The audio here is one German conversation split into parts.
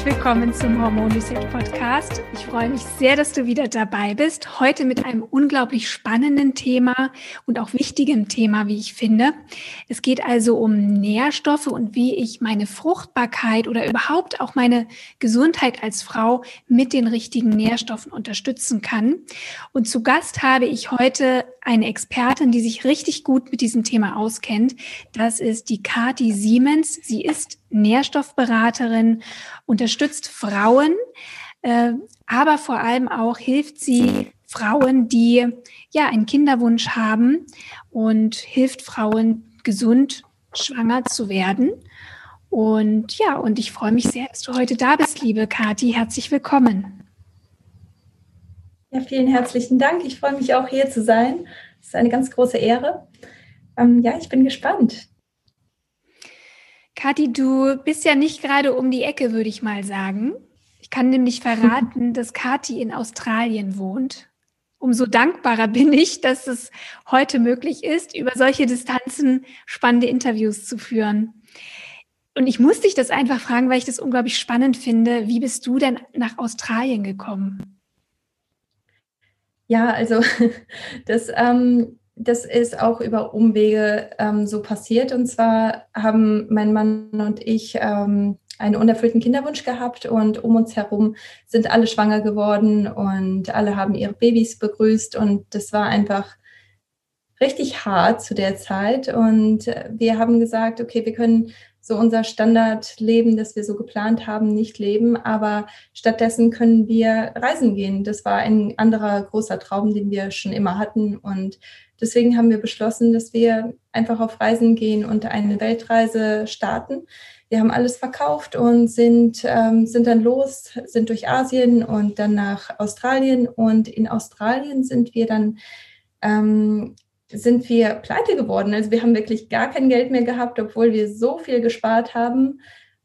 Herzlich willkommen zum Hormon Reset Podcast. Ich freue mich sehr, dass du wieder dabei bist. Heute mit einem unglaublich spannenden Thema und auch wichtigen Thema, wie ich finde. Es geht also um Nährstoffe und wie ich meine Fruchtbarkeit oder überhaupt auch meine Gesundheit als Frau mit den richtigen Nährstoffen unterstützen kann. Und zu Gast habe ich heute eine Expertin, die sich richtig gut mit diesem Thema auskennt. Das ist die Kati Siemens. Sie ist Nährstoffberaterin, unterstützt Frauen, äh, aber vor allem auch hilft sie Frauen, die ja einen Kinderwunsch haben und hilft Frauen gesund schwanger zu werden. Und ja, und ich freue mich sehr, dass du heute da bist, liebe Kathi. Herzlich willkommen. Ja, vielen herzlichen Dank. Ich freue mich auch hier zu sein. Es ist eine ganz große Ehre. Ähm, ja, ich bin gespannt. Kathi, du bist ja nicht gerade um die Ecke, würde ich mal sagen. Ich kann nämlich verraten, dass Kathi in Australien wohnt. Umso dankbarer bin ich, dass es heute möglich ist, über solche Distanzen spannende Interviews zu führen. Und ich muss dich das einfach fragen, weil ich das unglaublich spannend finde. Wie bist du denn nach Australien gekommen? Ja, also das ähm, das ist auch über Umwege ähm, so passiert. Und zwar haben mein Mann und ich ähm, einen unerfüllten Kinderwunsch gehabt und um uns herum sind alle schwanger geworden und alle haben ihre Babys begrüßt und das war einfach richtig hart zu der Zeit und wir haben gesagt, okay, wir können so unser Standardleben, das wir so geplant haben, nicht leben, aber stattdessen können wir reisen gehen. Das war ein anderer großer Traum, den wir schon immer hatten und Deswegen haben wir beschlossen, dass wir einfach auf Reisen gehen und eine Weltreise starten. Wir haben alles verkauft und sind, ähm, sind dann los, sind durch Asien und dann nach Australien. Und in Australien sind wir dann ähm, sind wir pleite geworden. Also wir haben wirklich gar kein Geld mehr gehabt, obwohl wir so viel gespart haben.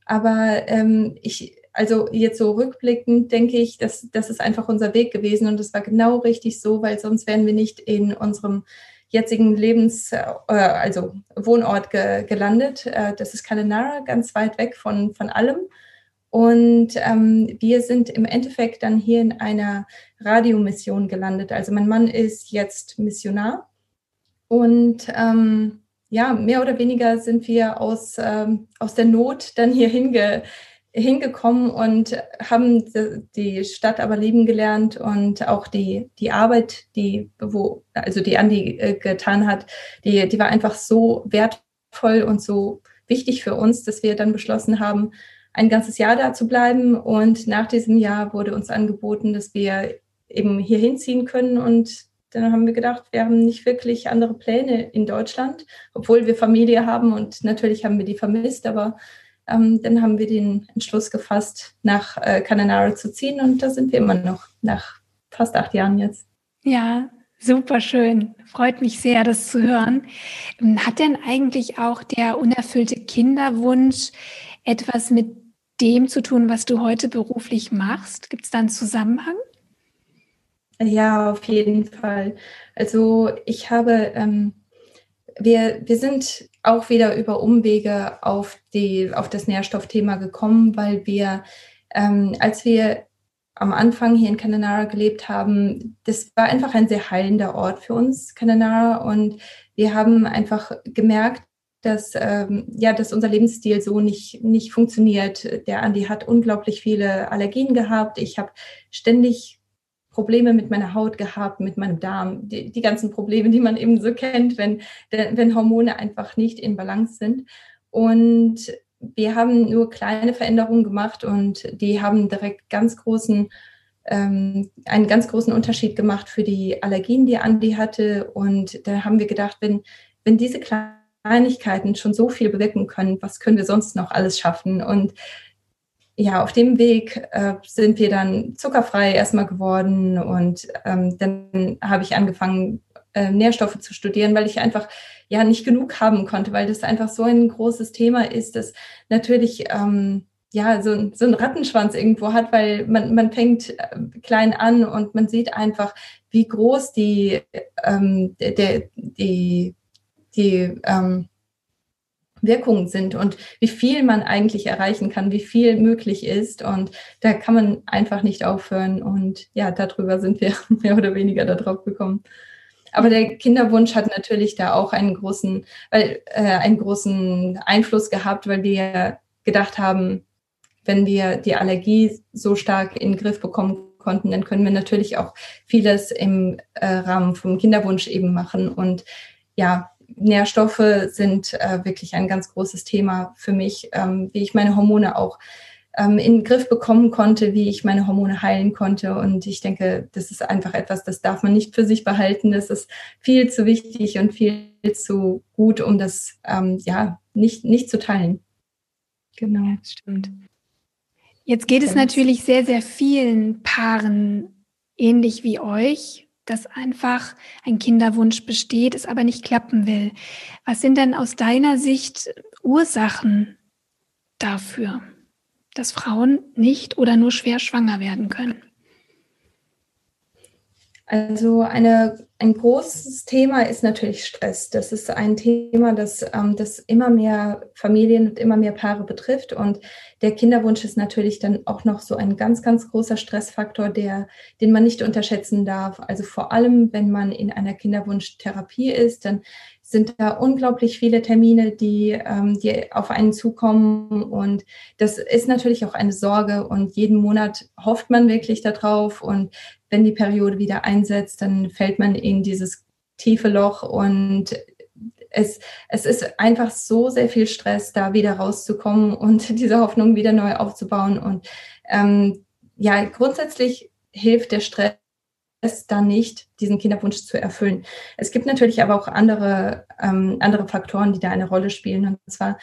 Aber ähm, ich, also jetzt so rückblickend denke ich, dass das ist einfach unser Weg gewesen und es war genau richtig so, weil sonst wären wir nicht in unserem jetzigen Lebens, äh, also Wohnort ge, gelandet. Äh, das ist Kalenara, ganz weit weg von, von allem. Und ähm, wir sind im Endeffekt dann hier in einer Radiomission gelandet. Also mein Mann ist jetzt Missionar und ähm, ja, mehr oder weniger sind wir aus, ähm, aus der Not dann hier hinge, hingekommen und haben die Stadt aber lieben gelernt und auch die, die Arbeit, die, wo, also die Andi äh, getan hat, die, die war einfach so wertvoll und so wichtig für uns, dass wir dann beschlossen haben, ein ganzes Jahr da zu bleiben. Und nach diesem Jahr wurde uns angeboten, dass wir eben hier hinziehen können. Und dann haben wir gedacht, wir haben nicht wirklich andere Pläne in Deutschland, obwohl wir Familie haben und natürlich haben wir die vermisst, aber ähm, dann haben wir den Entschluss gefasst, nach äh, Cananara zu ziehen und da sind wir immer noch nach fast acht Jahren jetzt. Ja, super schön. Freut mich sehr, das zu hören. Ähm, hat denn eigentlich auch der unerfüllte Kinderwunsch etwas mit dem zu tun, was du heute beruflich machst? Gibt es da einen Zusammenhang? Ja, auf jeden Fall. Also ich habe, ähm, wir, wir sind auch wieder über Umwege auf, die, auf das Nährstoffthema gekommen, weil wir, ähm, als wir am Anfang hier in Cananara gelebt haben, das war einfach ein sehr heilender Ort für uns, Cananara. Und wir haben einfach gemerkt, dass, ähm, ja, dass unser Lebensstil so nicht, nicht funktioniert. Der Andi hat unglaublich viele Allergien gehabt. Ich habe ständig Probleme mit meiner Haut gehabt, mit meinem Darm, die, die ganzen Probleme, die man eben so kennt, wenn, wenn Hormone einfach nicht in Balance sind. Und wir haben nur kleine Veränderungen gemacht und die haben direkt ganz großen, ähm, einen ganz großen Unterschied gemacht für die Allergien, die Andi hatte. Und da haben wir gedacht, wenn, wenn diese kleinen Kleinigkeiten schon so viel bewirken können. Was können wir sonst noch alles schaffen? Und ja, auf dem Weg äh, sind wir dann zuckerfrei erstmal geworden und ähm, dann habe ich angefangen, äh, Nährstoffe zu studieren, weil ich einfach ja nicht genug haben konnte, weil das einfach so ein großes Thema ist, das natürlich ähm, ja so, so ein Rattenschwanz irgendwo hat, weil man, man fängt äh, klein an und man sieht einfach, wie groß die, ähm, der, die, die ähm, Wirkungen sind und wie viel man eigentlich erreichen kann, wie viel möglich ist. Und da kann man einfach nicht aufhören. Und ja, darüber sind wir mehr oder weniger darauf gekommen. Aber der Kinderwunsch hat natürlich da auch einen großen, weil, äh, einen großen Einfluss gehabt, weil wir gedacht haben, wenn wir die Allergie so stark in den Griff bekommen konnten, dann können wir natürlich auch vieles im äh, Rahmen vom Kinderwunsch eben machen. Und ja, Nährstoffe sind äh, wirklich ein ganz großes Thema für mich, ähm, wie ich meine Hormone auch ähm, in den Griff bekommen konnte, wie ich meine Hormone heilen konnte. Und ich denke, das ist einfach etwas, das darf man nicht für sich behalten. Das ist viel zu wichtig und viel zu gut, um das ähm, ja nicht, nicht zu teilen. Genau. Ja, stimmt. Jetzt geht es natürlich sehr, sehr vielen Paaren ähnlich wie euch dass einfach ein Kinderwunsch besteht, es aber nicht klappen will. Was sind denn aus deiner Sicht Ursachen dafür, dass Frauen nicht oder nur schwer schwanger werden können? Also eine, ein großes Thema ist natürlich Stress. Das ist ein Thema, das, ähm, das immer mehr Familien und immer mehr Paare betrifft. Und der Kinderwunsch ist natürlich dann auch noch so ein ganz, ganz großer Stressfaktor, der, den man nicht unterschätzen darf. Also vor allem, wenn man in einer Kinderwunschtherapie ist, dann sind da unglaublich viele Termine, die, ähm, die auf einen zukommen. Und das ist natürlich auch eine Sorge. Und jeden Monat hofft man wirklich darauf. Und wenn die Periode wieder einsetzt, dann fällt man in dieses tiefe Loch und es, es ist einfach so sehr viel Stress, da wieder rauszukommen und diese Hoffnung wieder neu aufzubauen. Und ähm, ja, grundsätzlich hilft der Stress es dann nicht, diesen Kinderwunsch zu erfüllen. Es gibt natürlich aber auch andere, ähm, andere Faktoren, die da eine Rolle spielen. Und zwar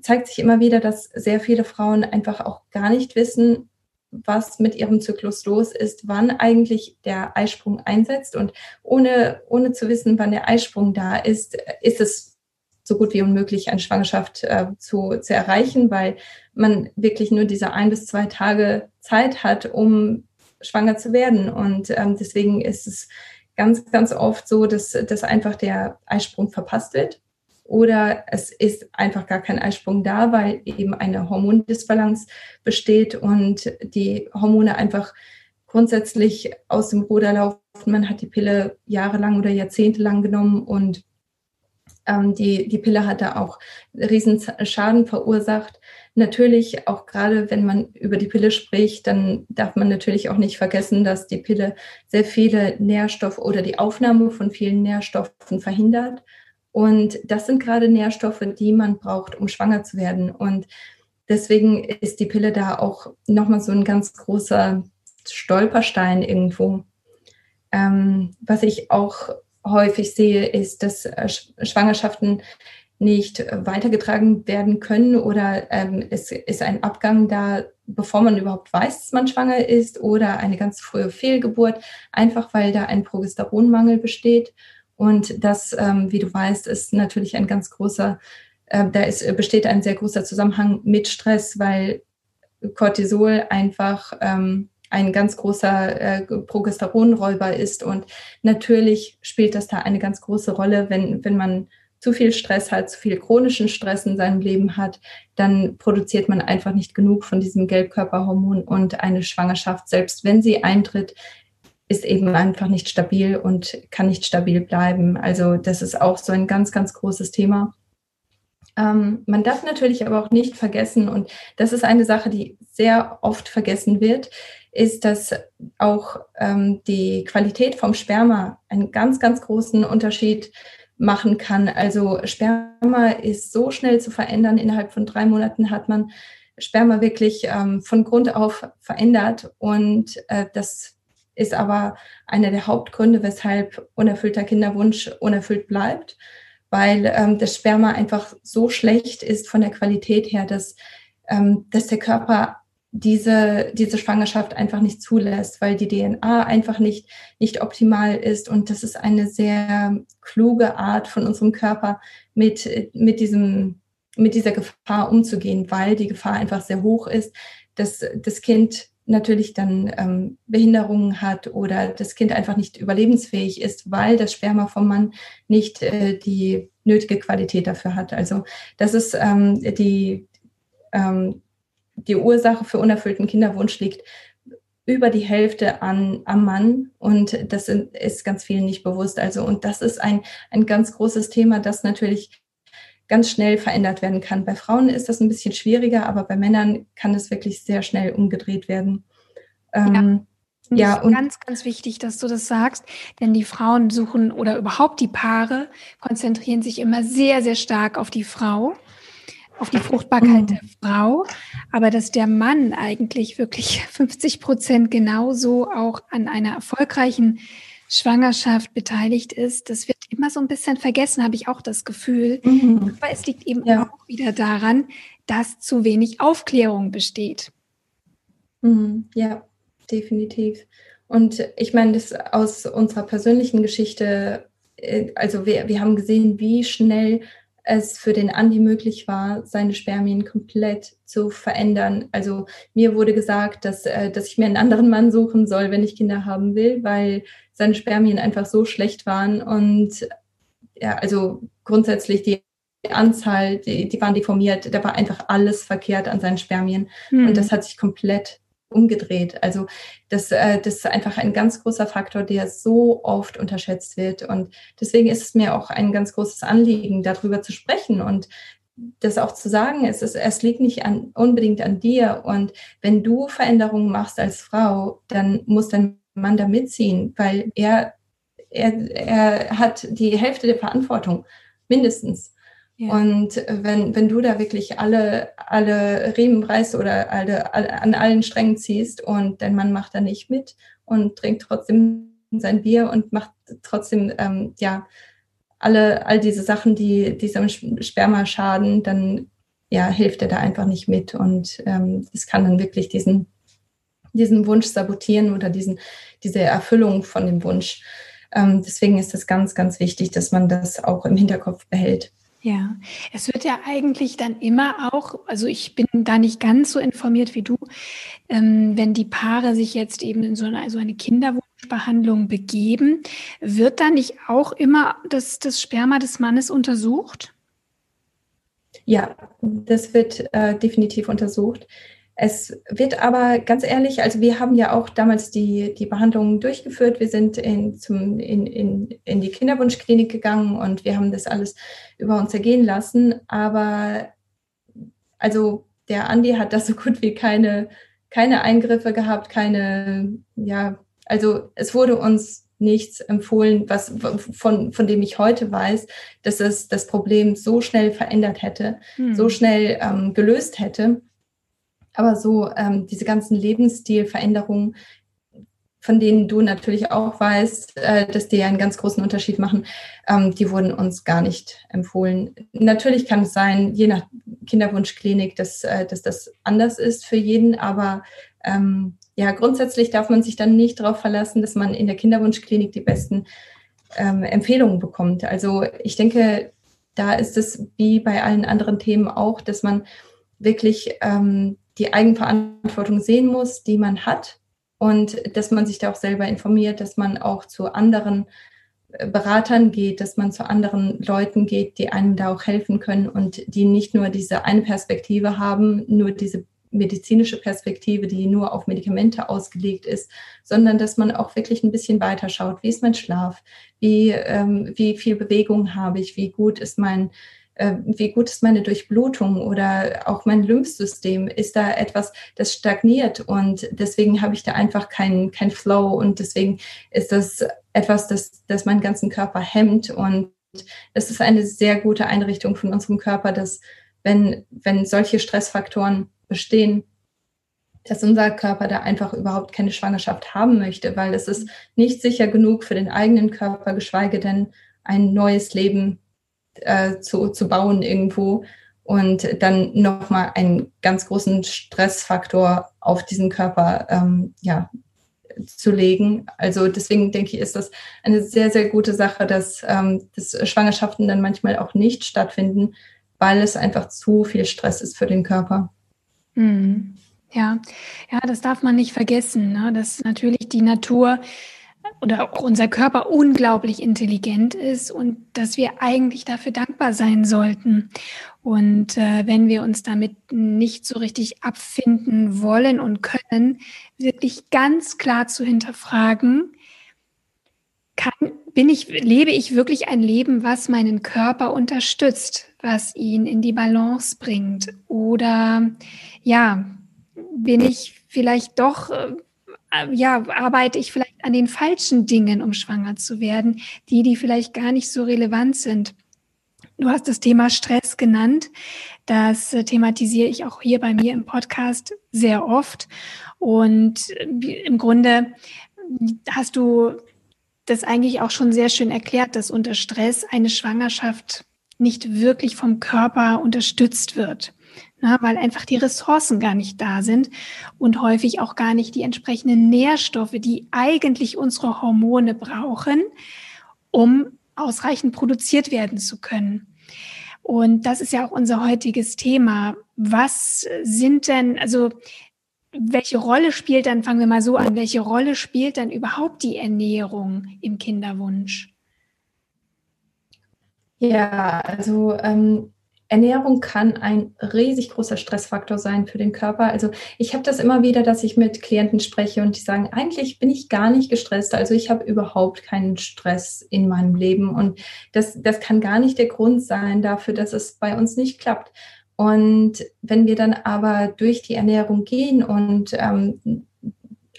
zeigt sich immer wieder, dass sehr viele Frauen einfach auch gar nicht wissen, was mit ihrem Zyklus los ist, wann eigentlich der Eisprung einsetzt. Und ohne, ohne zu wissen, wann der Eisprung da ist, ist es so gut wie unmöglich, eine Schwangerschaft äh, zu, zu erreichen, weil man wirklich nur diese ein bis zwei Tage Zeit hat, um schwanger zu werden. Und ähm, deswegen ist es ganz, ganz oft so, dass, dass einfach der Eisprung verpasst wird. Oder es ist einfach gar kein Eisprung da, weil eben eine Hormondisbalance besteht und die Hormone einfach grundsätzlich aus dem Ruder laufen. Man hat die Pille jahrelang oder jahrzehntelang genommen und ähm, die, die Pille hat da auch riesen Schaden verursacht. Natürlich, auch gerade wenn man über die Pille spricht, dann darf man natürlich auch nicht vergessen, dass die Pille sehr viele Nährstoffe oder die Aufnahme von vielen Nährstoffen verhindert. Und das sind gerade Nährstoffe, die man braucht, um schwanger zu werden. Und deswegen ist die Pille da auch nochmal so ein ganz großer Stolperstein irgendwo. Ähm, was ich auch häufig sehe, ist, dass äh, Schwangerschaften nicht weitergetragen werden können oder ähm, es ist ein Abgang da, bevor man überhaupt weiß, dass man schwanger ist oder eine ganz frühe Fehlgeburt, einfach weil da ein Progesteronmangel besteht. Und das, ähm, wie du weißt, ist natürlich ein ganz großer, äh, da ist, besteht ein sehr großer Zusammenhang mit Stress, weil Cortisol einfach ähm, ein ganz großer äh, Progesteronräuber ist. Und natürlich spielt das da eine ganz große Rolle, wenn, wenn man zu viel Stress hat, zu viel chronischen Stress in seinem Leben hat, dann produziert man einfach nicht genug von diesem Gelbkörperhormon und eine Schwangerschaft, selbst wenn sie eintritt, ist eben einfach nicht stabil und kann nicht stabil bleiben. Also das ist auch so ein ganz, ganz großes Thema. Ähm, man darf natürlich aber auch nicht vergessen, und das ist eine Sache, die sehr oft vergessen wird, ist, dass auch ähm, die Qualität vom Sperma einen ganz, ganz großen Unterschied machen kann. Also Sperma ist so schnell zu verändern. Innerhalb von drei Monaten hat man Sperma wirklich ähm, von Grund auf verändert. Und äh, das ist aber einer der Hauptgründe, weshalb unerfüllter Kinderwunsch unerfüllt bleibt. weil ähm, das Sperma einfach so schlecht ist von der Qualität her, dass, ähm, dass der Körper diese, diese Schwangerschaft einfach nicht zulässt, weil die DNA einfach nicht, nicht optimal ist. Und das ist eine sehr kluge Art von unserem Körper, mit, mit, diesem, mit dieser Gefahr umzugehen, weil die Gefahr einfach sehr hoch ist, dass das Kind natürlich dann ähm, Behinderungen hat oder das Kind einfach nicht überlebensfähig ist, weil das Sperma vom Mann nicht äh, die nötige Qualität dafür hat. Also das ist ähm, die, ähm, die Ursache für unerfüllten Kinderwunsch liegt über die Hälfte an, am Mann und das ist ganz vielen nicht bewusst. Also und das ist ein, ein ganz großes Thema, das natürlich ganz schnell verändert werden kann. Bei Frauen ist das ein bisschen schwieriger, aber bei Männern kann es wirklich sehr schnell umgedreht werden. Ähm, ja. Ja, und ganz, ganz wichtig, dass du das sagst, denn die Frauen suchen oder überhaupt die Paare konzentrieren sich immer sehr, sehr stark auf die Frau auf die Fruchtbarkeit der Frau, aber dass der Mann eigentlich wirklich 50 Prozent genauso auch an einer erfolgreichen Schwangerschaft beteiligt ist, das wird immer so ein bisschen vergessen, habe ich auch das Gefühl. Mhm. Aber es liegt eben ja. auch wieder daran, dass zu wenig Aufklärung besteht. Mhm. Ja, definitiv. Und ich meine, das aus unserer persönlichen Geschichte, äh, also wir, wir haben gesehen, wie schnell es für den Andi möglich war, seine Spermien komplett zu verändern. Also mir wurde gesagt, dass, äh, dass ich mir einen anderen Mann suchen soll, wenn ich Kinder haben will, weil seine Spermien einfach so schlecht waren. Und ja, also grundsätzlich die Anzahl, die, die waren deformiert, da war einfach alles verkehrt an seinen Spermien. Hm. Und das hat sich komplett umgedreht. Also das, äh, das ist einfach ein ganz großer Faktor, der so oft unterschätzt wird. Und deswegen ist es mir auch ein ganz großes Anliegen, darüber zu sprechen und das auch zu sagen, es, ist, es liegt nicht an, unbedingt an dir. Und wenn du Veränderungen machst als Frau, dann muss dein Mann da mitziehen, weil er, er, er hat die Hälfte der Verantwortung, mindestens. Und wenn, wenn du da wirklich alle, alle Riemen reißt oder alle, alle, an allen Strängen ziehst und dein Mann macht da nicht mit und trinkt trotzdem sein Bier und macht trotzdem, ähm, ja, alle, all diese Sachen, die diesem Sperma schaden, dann ja, hilft er da einfach nicht mit. Und ähm, das kann dann wirklich diesen, diesen Wunsch sabotieren oder diesen, diese Erfüllung von dem Wunsch. Ähm, deswegen ist es ganz, ganz wichtig, dass man das auch im Hinterkopf behält. Ja, es wird ja eigentlich dann immer auch, also ich bin da nicht ganz so informiert wie du, ähm, wenn die Paare sich jetzt eben in so eine, also eine Kinderwunschbehandlung begeben, wird da nicht auch immer das, das Sperma des Mannes untersucht? Ja, das wird äh, definitiv untersucht. Es wird aber ganz ehrlich, also wir haben ja auch damals die, die Behandlungen durchgeführt. Wir sind in, zum, in, in, in die Kinderwunschklinik gegangen und wir haben das alles über uns ergehen lassen. Aber also der Andi hat da so gut wie keine, keine Eingriffe gehabt, keine, ja, also es wurde uns nichts empfohlen, was von, von dem ich heute weiß, dass es das Problem so schnell verändert hätte, hm. so schnell ähm, gelöst hätte. Aber so ähm, diese ganzen Lebensstilveränderungen, von denen du natürlich auch weißt, äh, dass die einen ganz großen Unterschied machen, ähm, die wurden uns gar nicht empfohlen. Natürlich kann es sein, je nach Kinderwunschklinik, dass, äh, dass das anders ist für jeden, aber ähm, ja, grundsätzlich darf man sich dann nicht darauf verlassen, dass man in der Kinderwunschklinik die besten ähm, Empfehlungen bekommt. Also ich denke, da ist es wie bei allen anderen Themen auch, dass man wirklich ähm, die Eigenverantwortung sehen muss, die man hat und dass man sich da auch selber informiert, dass man auch zu anderen äh, Beratern geht, dass man zu anderen Leuten geht, die einem da auch helfen können und die nicht nur diese eine Perspektive haben, nur diese medizinische Perspektive, die nur auf Medikamente ausgelegt ist, sondern dass man auch wirklich ein bisschen weiter schaut. Wie ist mein Schlaf? Wie, ähm, wie viel Bewegung habe ich? Wie gut ist mein wie gut ist meine Durchblutung oder auch mein Lymphsystem? Ist da etwas, das stagniert? Und deswegen habe ich da einfach keinen kein Flow. Und deswegen ist das etwas, das, das meinen ganzen Körper hemmt. Und das ist eine sehr gute Einrichtung von unserem Körper, dass wenn, wenn solche Stressfaktoren bestehen, dass unser Körper da einfach überhaupt keine Schwangerschaft haben möchte, weil es ist nicht sicher genug für den eigenen Körper, geschweige denn ein neues Leben äh, zu, zu bauen irgendwo und dann nochmal einen ganz großen Stressfaktor auf diesen Körper ähm, ja, zu legen. Also deswegen denke ich, ist das eine sehr, sehr gute Sache, dass, ähm, dass Schwangerschaften dann manchmal auch nicht stattfinden, weil es einfach zu viel Stress ist für den Körper. Mhm. Ja, ja, das darf man nicht vergessen, ne? dass natürlich die Natur oder auch unser Körper unglaublich intelligent ist und dass wir eigentlich dafür dankbar sein sollten. Und äh, wenn wir uns damit nicht so richtig abfinden wollen und können, wirklich ganz klar zu hinterfragen, kann, bin ich, lebe ich wirklich ein Leben, was meinen Körper unterstützt, was ihn in die Balance bringt? Oder ja, bin ich vielleicht doch äh, ja, arbeite ich vielleicht an den falschen Dingen, um schwanger zu werden, die, die vielleicht gar nicht so relevant sind. Du hast das Thema Stress genannt. Das äh, thematisiere ich auch hier bei mir im Podcast sehr oft. Und äh, im Grunde hast du das eigentlich auch schon sehr schön erklärt, dass unter Stress eine Schwangerschaft nicht wirklich vom Körper unterstützt wird na, weil einfach die Ressourcen gar nicht da sind und häufig auch gar nicht die entsprechenden Nährstoffe, die eigentlich unsere Hormone brauchen, um ausreichend produziert werden zu können. Und das ist ja auch unser heutiges Thema. Was sind denn, also welche Rolle spielt dann, fangen wir mal so an, welche Rolle spielt dann überhaupt die Ernährung im Kinderwunsch? Ja, also ähm, Ernährung kann ein riesig großer Stressfaktor sein für den Körper. Also ich habe das immer wieder, dass ich mit Klienten spreche und die sagen, eigentlich bin ich gar nicht gestresst. Also ich habe überhaupt keinen Stress in meinem Leben. Und das, das kann gar nicht der Grund sein dafür, dass es bei uns nicht klappt. Und wenn wir dann aber durch die Ernährung gehen und ähm,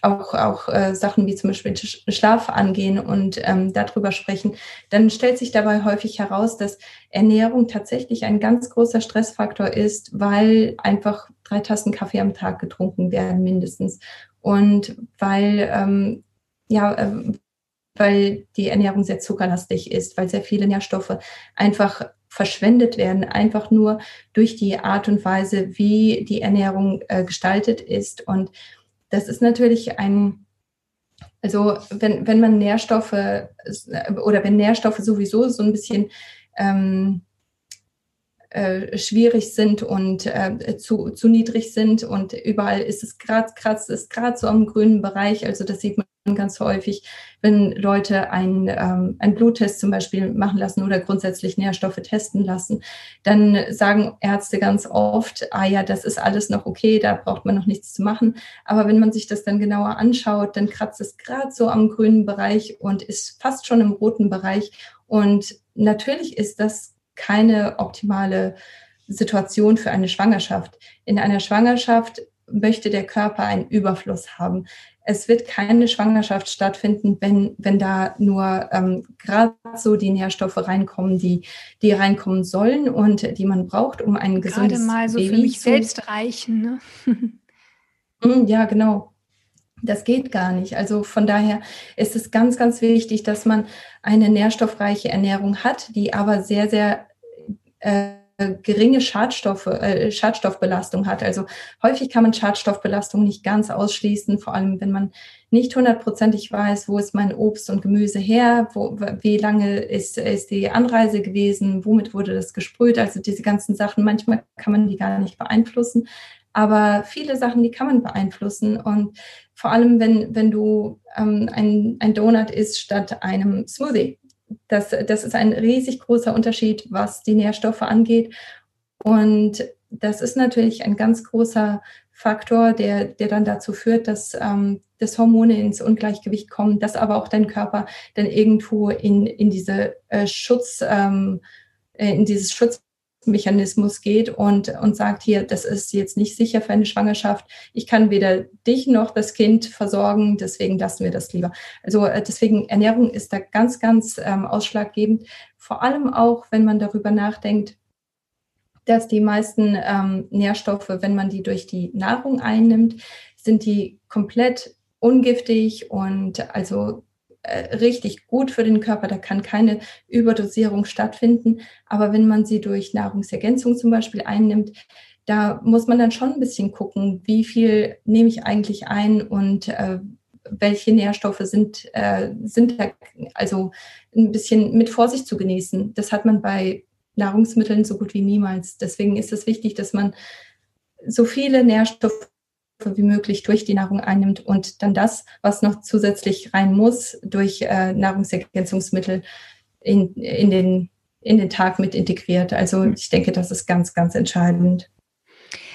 auch, auch äh, Sachen wie zum Beispiel Schlaf angehen und ähm, darüber sprechen, dann stellt sich dabei häufig heraus, dass Ernährung tatsächlich ein ganz großer Stressfaktor ist, weil einfach drei Tassen Kaffee am Tag getrunken werden mindestens. Und weil ähm, ja äh, weil die Ernährung sehr zuckerlastig ist, weil sehr viele Nährstoffe einfach verschwendet werden, einfach nur durch die Art und Weise, wie die Ernährung äh, gestaltet ist. Und das ist natürlich ein, also wenn, wenn man Nährstoffe oder wenn Nährstoffe sowieso so ein bisschen ähm, äh, schwierig sind und äh, zu, zu niedrig sind und überall ist es gerade kratzt es gerade so am grünen Bereich. Also das sieht man ganz häufig, wenn Leute einen, ähm, einen Bluttest zum Beispiel machen lassen oder grundsätzlich Nährstoffe testen lassen, dann sagen Ärzte ganz oft, ah ja, das ist alles noch okay, da braucht man noch nichts zu machen. Aber wenn man sich das dann genauer anschaut, dann kratzt es gerade so am grünen Bereich und ist fast schon im roten Bereich. Und natürlich ist das keine optimale Situation für eine Schwangerschaft. In einer Schwangerschaft möchte der Körper einen Überfluss haben es wird keine Schwangerschaft stattfinden, wenn, wenn da nur ähm, gerade so die Nährstoffe reinkommen, die, die reinkommen sollen und die man braucht, um ein gesundes Gerade mal so Baby für mich zu selbst reichen. Ne? Mm, ja, genau. Das geht gar nicht. Also von daher ist es ganz, ganz wichtig, dass man eine nährstoffreiche Ernährung hat, die aber sehr, sehr äh, geringe Schadstoffe, äh, Schadstoffbelastung hat. Also häufig kann man Schadstoffbelastung nicht ganz ausschließen, vor allem wenn man nicht hundertprozentig weiß, wo ist mein Obst und Gemüse her, wo, wie lange ist, ist die Anreise gewesen, womit wurde das gesprüht. Also diese ganzen Sachen, manchmal kann man die gar nicht beeinflussen. Aber viele Sachen, die kann man beeinflussen. Und vor allem, wenn, wenn du ähm, ein, ein Donut isst statt einem Smoothie das, das ist ein riesig großer Unterschied, was die Nährstoffe angeht. Und das ist natürlich ein ganz großer Faktor, der, der dann dazu führt, dass, ähm, dass Hormone ins Ungleichgewicht kommen, dass aber auch dein Körper dann irgendwo in, in diese äh, Schutz, ähm, äh, in dieses Schutz Mechanismus geht und, und sagt, hier, das ist jetzt nicht sicher für eine Schwangerschaft. Ich kann weder dich noch das Kind versorgen, deswegen lassen wir das lieber. Also äh, deswegen Ernährung ist da ganz, ganz ähm, ausschlaggebend. Vor allem auch, wenn man darüber nachdenkt, dass die meisten ähm, Nährstoffe, wenn man die durch die Nahrung einnimmt, sind die komplett ungiftig und also äh, richtig gut für den Körper, da kann keine Überdosierung stattfinden. Aber wenn man sie durch Nahrungsergänzung zum Beispiel einnimmt, da muss man dann schon ein bisschen gucken, wie viel nehme ich eigentlich ein und äh, welche Nährstoffe sind, äh, sind da also ein bisschen mit Vorsicht zu genießen. Das hat man bei Nahrungsmitteln so gut wie niemals. Deswegen ist es wichtig, dass man so viele Nährstoffe wie möglich durch die Nahrung einnimmt und dann das, was noch zusätzlich rein muss, durch äh, Nahrungsergänzungsmittel in, in, den, in den Tag mit integriert. Also ich denke, das ist ganz, ganz entscheidend.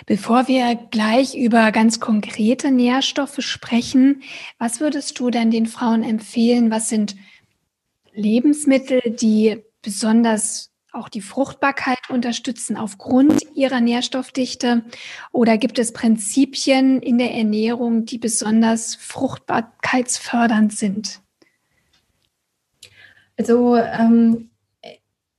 Bevor wir gleich über ganz konkrete Nährstoffe sprechen, was würdest du denn den Frauen empfehlen? Was sind Lebensmittel, die besonders auch die Fruchtbarkeit unterstützen aufgrund ihrer Nährstoffdichte? Oder gibt es Prinzipien in der Ernährung, die besonders fruchtbarkeitsfördernd sind? Also ähm,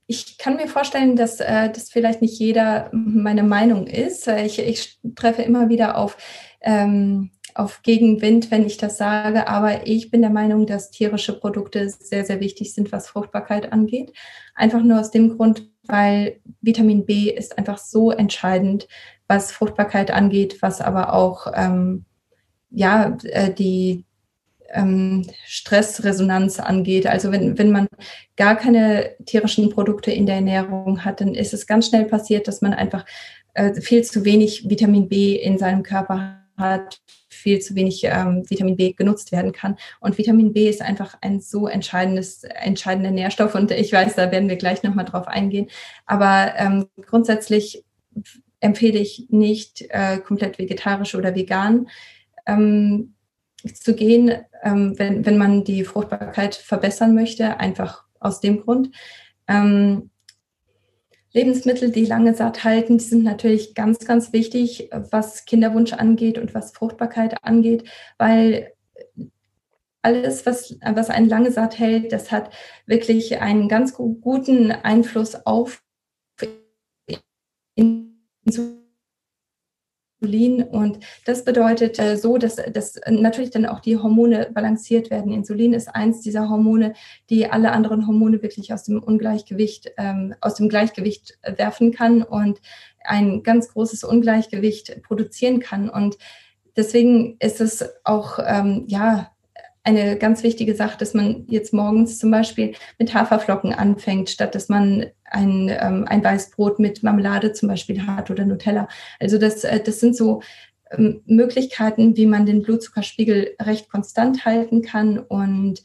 ich kann mir vorstellen, dass äh, das vielleicht nicht jeder meine Meinung ist. Ich, ich treffe immer wieder auf, ähm, auf Gegenwind, wenn ich das sage, aber ich bin der Meinung, dass tierische Produkte sehr, sehr wichtig sind, was Fruchtbarkeit angeht. Einfach nur aus dem Grund, weil Vitamin B ist einfach so entscheidend, was Fruchtbarkeit angeht, was aber auch ähm, ja, äh, die, ähm, Stressresonanz angeht. Also wenn, wenn man gar keine tierischen Produkte in der Ernährung hat, dann ist es ganz schnell passiert, dass man einfach äh, viel zu wenig Vitamin B in seinem Körper hat, viel zu wenig ähm, Vitamin B genutzt werden kann. Und Vitamin B ist einfach ein so entscheidendes, entscheidender Nährstoff. Und ich weiß, da werden wir gleich nochmal drauf eingehen. Aber ähm, grundsätzlich empfehle ich nicht äh, komplett vegetarisch oder vegan. Ähm, zu gehen, ähm, wenn, wenn man die Fruchtbarkeit verbessern möchte, einfach aus dem Grund. Ähm, Lebensmittel, die lange satt halten, die sind natürlich ganz, ganz wichtig, was Kinderwunsch angeht und was Fruchtbarkeit angeht, weil alles, was, was einen lange satt hält, das hat wirklich einen ganz guten Einfluss auf Insulin. Und das bedeutet äh, so, dass, dass natürlich dann auch die Hormone balanciert werden. Insulin ist eins dieser Hormone, die alle anderen Hormone wirklich aus dem Ungleichgewicht, ähm, aus dem Gleichgewicht werfen kann und ein ganz großes Ungleichgewicht produzieren kann. Und deswegen ist es auch, ähm, ja, eine ganz wichtige Sache, dass man jetzt morgens zum Beispiel mit Haferflocken anfängt, statt dass man ein, ähm, ein Weißbrot mit Marmelade zum Beispiel hat oder Nutella. Also das, äh, das sind so ähm, Möglichkeiten, wie man den Blutzuckerspiegel recht konstant halten kann und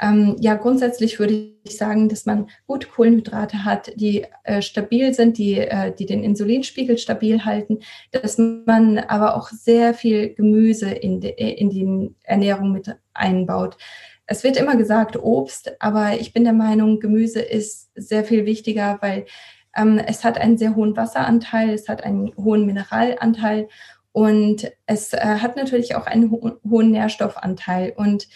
ähm, ja, grundsätzlich würde ich sagen, dass man gute Kohlenhydrate hat, die äh, stabil sind, die, äh, die den Insulinspiegel stabil halten, dass man aber auch sehr viel Gemüse in, de, in die Ernährung mit einbaut. Es wird immer gesagt Obst, aber ich bin der Meinung, Gemüse ist sehr viel wichtiger, weil ähm, es hat einen sehr hohen Wasseranteil, es hat einen hohen Mineralanteil und es äh, hat natürlich auch einen ho hohen Nährstoffanteil und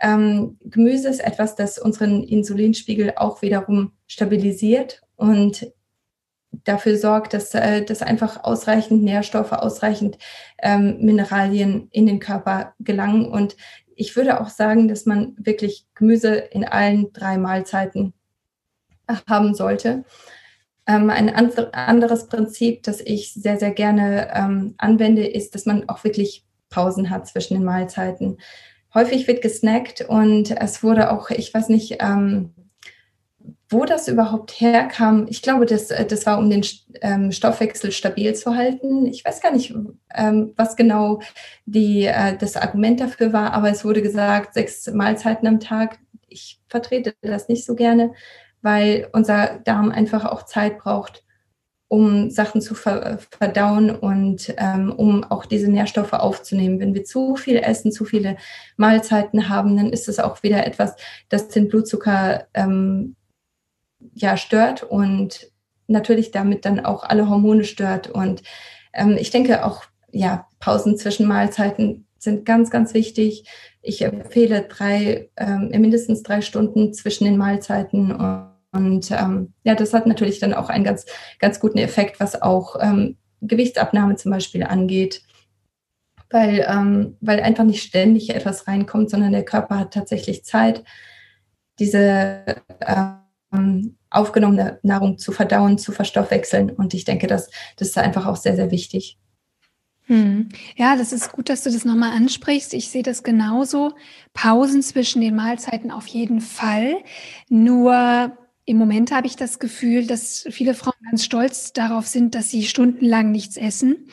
ähm, Gemüse ist etwas, das unseren Insulinspiegel auch wiederum stabilisiert und dafür sorgt, dass, äh, dass einfach ausreichend Nährstoffe, ausreichend ähm, Mineralien in den Körper gelangen. Und ich würde auch sagen, dass man wirklich Gemüse in allen drei Mahlzeiten haben sollte. Ähm, ein anderes Prinzip, das ich sehr, sehr gerne ähm, anwende, ist, dass man auch wirklich Pausen hat zwischen den Mahlzeiten häufig wird gesnackt und es wurde auch, ich weiß nicht, ähm, wo das überhaupt herkam. Ich glaube, das, äh, das war, um den ähm, Stoffwechsel stabil zu halten. Ich weiß gar nicht, ähm, was genau die, äh, das Argument dafür war, aber es wurde gesagt, sechs Mahlzeiten am Tag. Ich vertrete das nicht so gerne, weil unser Darm einfach auch Zeit braucht, um Sachen zu verdauen und ähm, um auch diese Nährstoffe aufzunehmen. Wenn wir zu viel essen, zu viele Mahlzeiten haben, dann ist es auch wieder etwas, das den Blutzucker ähm, ja stört und natürlich damit dann auch alle Hormone stört. Und ähm, ich denke auch, ja, Pausen zwischen Mahlzeiten sind ganz, ganz wichtig. Ich empfehle drei, ähm, mindestens drei Stunden zwischen den Mahlzeiten. Und und ähm, ja, das hat natürlich dann auch einen ganz, ganz guten Effekt, was auch ähm, Gewichtsabnahme zum Beispiel angeht. weil, ähm, weil einfach nicht ständig etwas reinkommt, sondern der Körper hat tatsächlich Zeit, diese ähm, aufgenommene Nahrung zu verdauen, zu verstoffwechseln. Und ich denke, das, das ist einfach auch sehr, sehr wichtig. Hm. Ja, das ist gut, dass du das nochmal ansprichst. Ich sehe das genauso. Pausen zwischen den Mahlzeiten auf jeden Fall. Nur im Moment habe ich das Gefühl, dass viele Frauen ganz stolz darauf sind, dass sie stundenlang nichts essen.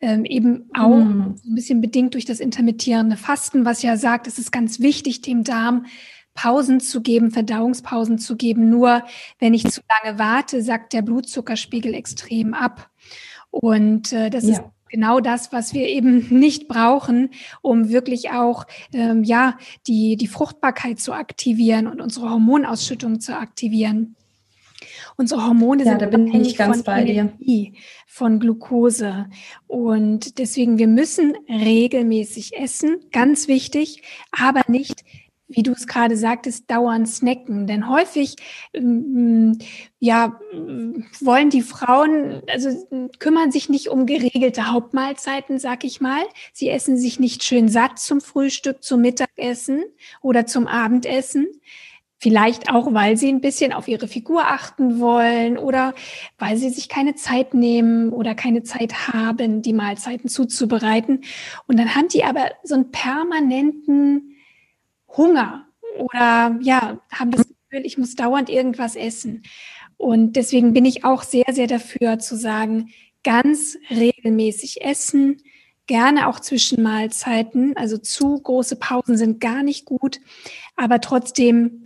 Ähm, eben auch mm. ein bisschen bedingt durch das intermittierende Fasten, was ja sagt, es ist ganz wichtig, dem Darm Pausen zu geben, Verdauungspausen zu geben. Nur wenn ich zu lange warte, sackt der Blutzuckerspiegel extrem ab. Und äh, das ja. ist genau das, was wir eben nicht brauchen, um wirklich auch ähm, ja die die Fruchtbarkeit zu aktivieren und unsere Hormonausschüttung zu aktivieren. Unsere Hormone ja, sind da bin ich ganz von Energie, von Glucose und deswegen wir müssen regelmäßig essen, ganz wichtig, aber nicht wie du es gerade sagtest, dauernd snacken. Denn häufig, ähm, ja, wollen die Frauen, also kümmern sich nicht um geregelte Hauptmahlzeiten, sag ich mal. Sie essen sich nicht schön satt zum Frühstück, zum Mittagessen oder zum Abendessen. Vielleicht auch, weil sie ein bisschen auf ihre Figur achten wollen oder weil sie sich keine Zeit nehmen oder keine Zeit haben, die Mahlzeiten zuzubereiten. Und dann haben die aber so einen permanenten Hunger oder ja, haben das Gefühl, ich muss dauernd irgendwas essen. Und deswegen bin ich auch sehr, sehr dafür zu sagen, ganz regelmäßig essen, gerne auch zwischen Mahlzeiten. Also zu große Pausen sind gar nicht gut, aber trotzdem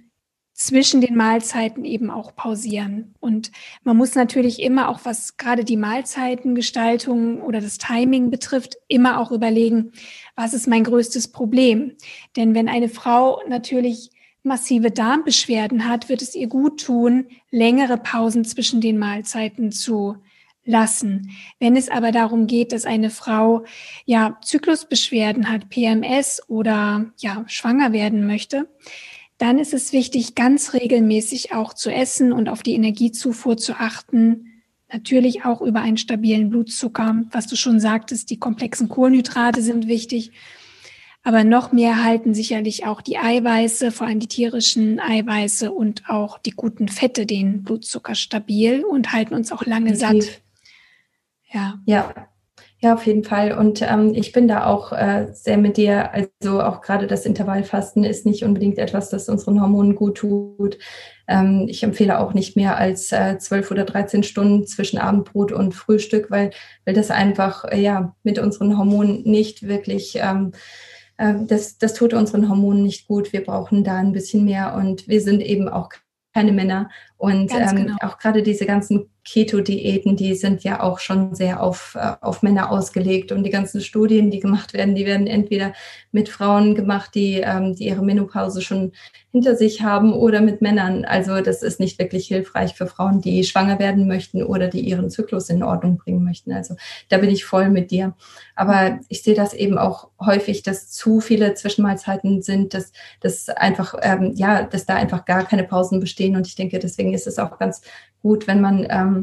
zwischen den Mahlzeiten eben auch pausieren. Und man muss natürlich immer auch, was gerade die Mahlzeitengestaltung oder das Timing betrifft, immer auch überlegen, was ist mein größtes Problem? Denn wenn eine Frau natürlich massive Darmbeschwerden hat, wird es ihr gut tun, längere Pausen zwischen den Mahlzeiten zu lassen. Wenn es aber darum geht, dass eine Frau ja Zyklusbeschwerden hat, PMS oder ja schwanger werden möchte, dann ist es wichtig, ganz regelmäßig auch zu essen und auf die Energiezufuhr zu achten. Natürlich auch über einen stabilen Blutzucker. Was du schon sagtest, die komplexen Kohlenhydrate sind wichtig. Aber noch mehr halten sicherlich auch die Eiweiße, vor allem die tierischen Eiweiße und auch die guten Fette den Blutzucker stabil und halten uns auch lange satt. Ja. Ja, ja, auf jeden Fall. Und ähm, ich bin da auch äh, sehr mit dir. Also auch gerade das Intervallfasten ist nicht unbedingt etwas, das unseren Hormonen gut tut. Ähm, ich empfehle auch nicht mehr als äh, zwölf oder dreizehn Stunden zwischen Abendbrot und Frühstück, weil, weil das einfach äh, ja mit unseren Hormonen nicht wirklich ähm, äh, das, das tut unseren Hormonen nicht gut. Wir brauchen da ein bisschen mehr und wir sind eben auch keine Männer. Und ähm, genau. auch gerade diese ganzen Keto-Diäten, die sind ja auch schon sehr auf, äh, auf Männer ausgelegt. Und die ganzen Studien, die gemacht werden, die werden entweder mit Frauen gemacht, die, ähm, die ihre Menopause schon hinter sich haben oder mit Männern. Also das ist nicht wirklich hilfreich für Frauen, die schwanger werden möchten oder die ihren Zyklus in Ordnung bringen möchten. Also da bin ich voll mit dir. Aber ich sehe das eben auch häufig, dass zu viele Zwischenmahlzeiten sind, dass, dass einfach, ähm, ja, dass da einfach gar keine Pausen bestehen. Und ich denke, deswegen ist es auch ganz gut, wenn man ähm,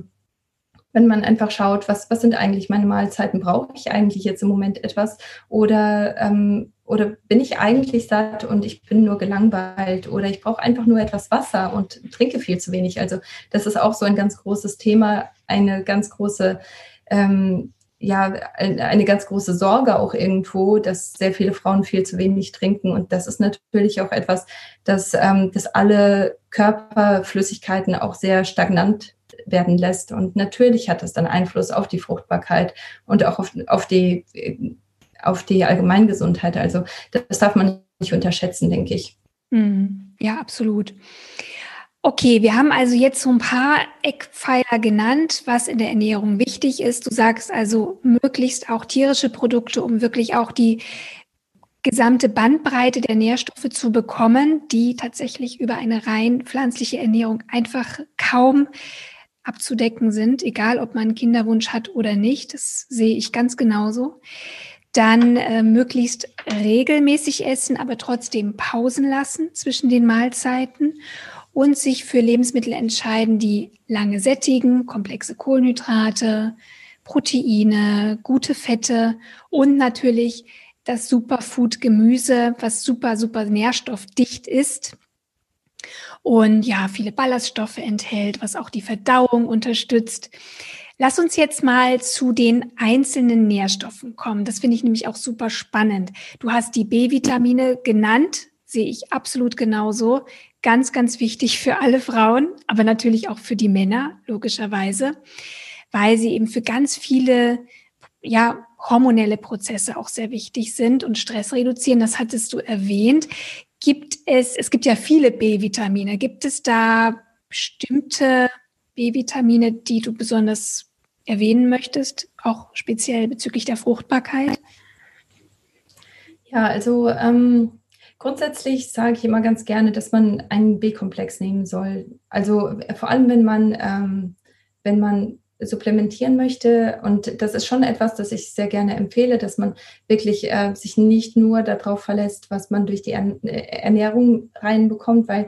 wenn man einfach schaut, was, was sind eigentlich meine Mahlzeiten? Brauche ich eigentlich jetzt im Moment etwas? Oder, ähm, oder bin ich eigentlich satt und ich bin nur gelangweilt? Oder ich brauche einfach nur etwas Wasser und trinke viel zu wenig. Also das ist auch so ein ganz großes Thema, eine ganz große, ähm, ja, eine ganz große Sorge auch irgendwo, dass sehr viele Frauen viel zu wenig trinken. Und das ist natürlich auch etwas, dass, ähm, dass alle Körperflüssigkeiten auch sehr stagnant werden lässt. Und natürlich hat das dann Einfluss auf die Fruchtbarkeit und auch auf, auf, die, auf die Allgemeingesundheit. Also das darf man nicht unterschätzen, denke ich. Hm. Ja, absolut. Okay, wir haben also jetzt so ein paar Eckpfeiler genannt, was in der Ernährung wichtig ist. Du sagst also möglichst auch tierische Produkte, um wirklich auch die gesamte Bandbreite der Nährstoffe zu bekommen, die tatsächlich über eine rein pflanzliche Ernährung einfach kaum abzudecken sind, egal ob man einen Kinderwunsch hat oder nicht. Das sehe ich ganz genauso. Dann äh, möglichst regelmäßig essen, aber trotzdem Pausen lassen zwischen den Mahlzeiten und sich für Lebensmittel entscheiden, die lange sättigen, komplexe Kohlenhydrate, Proteine, gute Fette und natürlich das Superfood Gemüse, was super, super nährstoffdicht ist und ja, viele Ballaststoffe enthält, was auch die Verdauung unterstützt. Lass uns jetzt mal zu den einzelnen Nährstoffen kommen. Das finde ich nämlich auch super spannend. Du hast die B-Vitamine genannt, sehe ich absolut genauso. Ganz, ganz wichtig für alle Frauen, aber natürlich auch für die Männer, logischerweise, weil sie eben für ganz viele ja, hormonelle Prozesse auch sehr wichtig sind und Stress reduzieren. Das hattest du erwähnt. Gibt es, es gibt ja viele B-Vitamine. Gibt es da bestimmte B-Vitamine, die du besonders erwähnen möchtest, auch speziell bezüglich der Fruchtbarkeit? Ja, also ähm, grundsätzlich sage ich immer ganz gerne, dass man einen B-Komplex nehmen soll. Also vor allem, wenn man, ähm, wenn man supplementieren möchte. Und das ist schon etwas, das ich sehr gerne empfehle, dass man wirklich äh, sich nicht nur darauf verlässt, was man durch die Ernährung reinbekommt, weil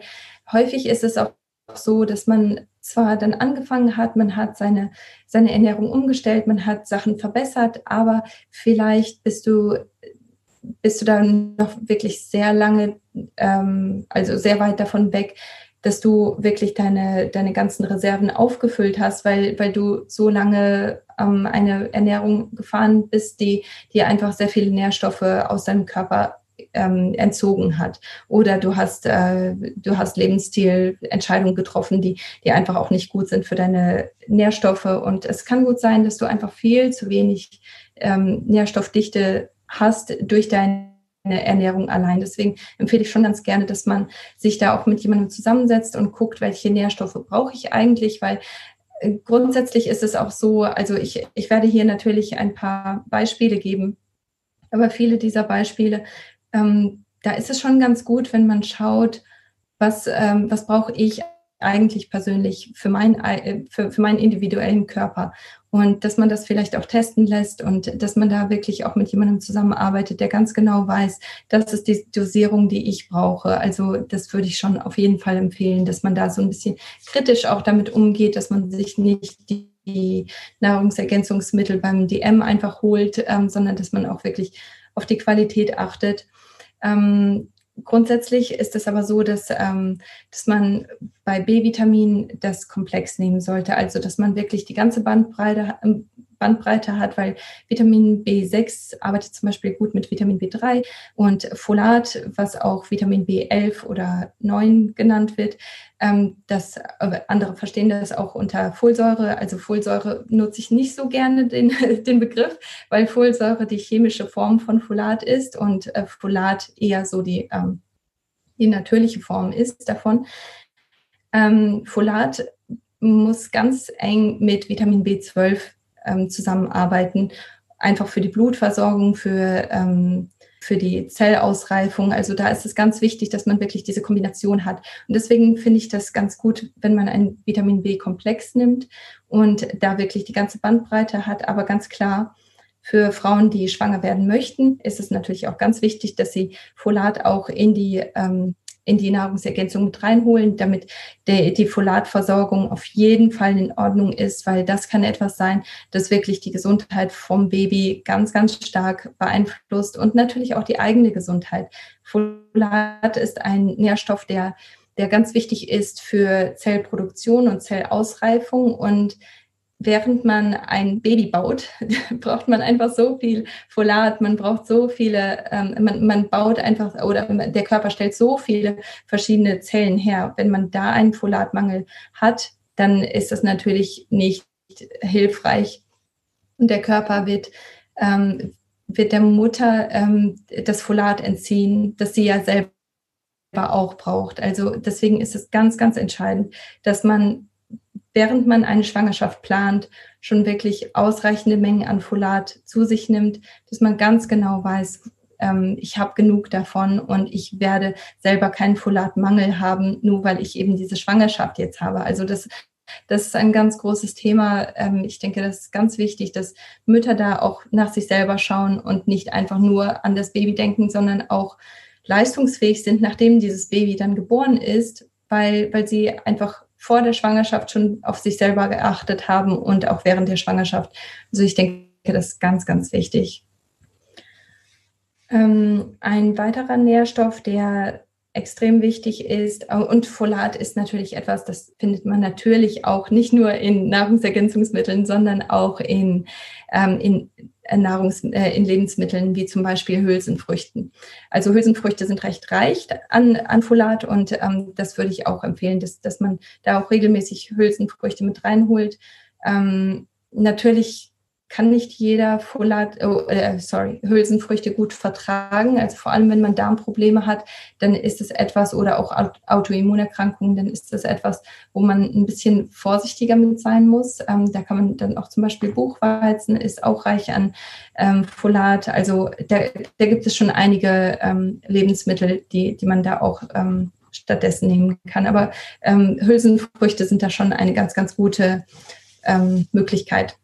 häufig ist es auch so, dass man zwar dann angefangen hat, man hat seine, seine Ernährung umgestellt, man hat Sachen verbessert, aber vielleicht bist du, bist du dann noch wirklich sehr lange, ähm, also sehr weit davon weg, dass du wirklich deine, deine ganzen Reserven aufgefüllt hast, weil, weil du so lange ähm, eine Ernährung gefahren bist, die dir einfach sehr viele Nährstoffe aus deinem Körper ähm, entzogen hat. Oder du hast, äh, du hast Lebensstilentscheidungen getroffen, die, die einfach auch nicht gut sind für deine Nährstoffe. Und es kann gut sein, dass du einfach viel zu wenig ähm, Nährstoffdichte hast durch dein Ernährung allein. Deswegen empfehle ich schon ganz gerne, dass man sich da auch mit jemandem zusammensetzt und guckt, welche Nährstoffe brauche ich eigentlich, weil äh, grundsätzlich ist es auch so, also ich, ich werde hier natürlich ein paar Beispiele geben, aber viele dieser Beispiele, ähm, da ist es schon ganz gut, wenn man schaut, was, ähm, was brauche ich eigentlich persönlich für, mein, äh, für, für meinen individuellen Körper. Und dass man das vielleicht auch testen lässt und dass man da wirklich auch mit jemandem zusammenarbeitet, der ganz genau weiß, das ist die Dosierung, die ich brauche. Also das würde ich schon auf jeden Fall empfehlen, dass man da so ein bisschen kritisch auch damit umgeht, dass man sich nicht die Nahrungsergänzungsmittel beim DM einfach holt, ähm, sondern dass man auch wirklich auf die Qualität achtet. Ähm, Grundsätzlich ist es aber so, dass, ähm, dass man bei B-Vitamin das Komplex nehmen sollte, also dass man wirklich die ganze Bandbreite, ähm, Bandbreite hat, weil Vitamin B6 arbeitet zum Beispiel gut mit Vitamin B3 und Folat, was auch Vitamin B11 oder 9 genannt wird. Ähm, das, andere verstehen das auch unter Folsäure. Also Folsäure nutze ich nicht so gerne den, den Begriff, weil Folsäure die chemische Form von Folat ist und äh, Folat eher so die, ähm, die natürliche Form ist davon. Ähm, Folat muss ganz eng mit Vitamin B12 ähm, zusammenarbeiten, einfach für die Blutversorgung, für, ähm, für die Zellausreifung. Also da ist es ganz wichtig, dass man wirklich diese Kombination hat. Und deswegen finde ich das ganz gut, wenn man einen Vitamin B-Komplex nimmt und da wirklich die ganze Bandbreite hat, aber ganz klar, für Frauen, die schwanger werden möchten, ist es natürlich auch ganz wichtig, dass sie Folat auch in die ähm, in die Nahrungsergänzung mit reinholen, damit der, die Folatversorgung auf jeden Fall in Ordnung ist, weil das kann etwas sein, das wirklich die Gesundheit vom Baby ganz, ganz stark beeinflusst und natürlich auch die eigene Gesundheit. Folat ist ein Nährstoff, der der ganz wichtig ist für Zellproduktion und Zellausreifung und während man ein Baby baut, braucht man einfach so viel Folat, man braucht so viele, ähm, man, man baut einfach, oder der Körper stellt so viele verschiedene Zellen her. Wenn man da einen Folatmangel hat, dann ist das natürlich nicht hilfreich. Und der Körper wird, ähm, wird der Mutter ähm, das Folat entziehen, das sie ja selber auch braucht. Also deswegen ist es ganz, ganz entscheidend, dass man während man eine Schwangerschaft plant, schon wirklich ausreichende Mengen an Folat zu sich nimmt, dass man ganz genau weiß, ähm, ich habe genug davon und ich werde selber keinen Folatmangel haben, nur weil ich eben diese Schwangerschaft jetzt habe. Also das, das ist ein ganz großes Thema. Ähm, ich denke, das ist ganz wichtig, dass Mütter da auch nach sich selber schauen und nicht einfach nur an das Baby denken, sondern auch leistungsfähig sind, nachdem dieses Baby dann geboren ist, weil, weil sie einfach vor der Schwangerschaft schon auf sich selber geachtet haben und auch während der Schwangerschaft. Also ich denke, das ist ganz, ganz wichtig. Ähm, ein weiterer Nährstoff, der extrem wichtig ist. Und Folat ist natürlich etwas, das findet man natürlich auch nicht nur in Nahrungsergänzungsmitteln, sondern auch in, ähm, in, äh, Nahrungs-, äh, in Lebensmitteln wie zum Beispiel Hülsenfrüchten. Also Hülsenfrüchte sind recht reich an, an Folat und ähm, das würde ich auch empfehlen, dass, dass man da auch regelmäßig Hülsenfrüchte mit reinholt. Ähm, natürlich kann nicht jeder Folat, oh, äh, sorry, Hülsenfrüchte gut vertragen. Also vor allem, wenn man Darmprobleme hat, dann ist es etwas oder auch Autoimmunerkrankungen, dann ist das etwas, wo man ein bisschen vorsichtiger mit sein muss. Ähm, da kann man dann auch zum Beispiel Buchweizen ist auch reich an ähm, Folat. Also da, da, gibt es schon einige ähm, Lebensmittel, die, die man da auch ähm, stattdessen nehmen kann. Aber ähm, Hülsenfrüchte sind da schon eine ganz, ganz gute ähm, Möglichkeit.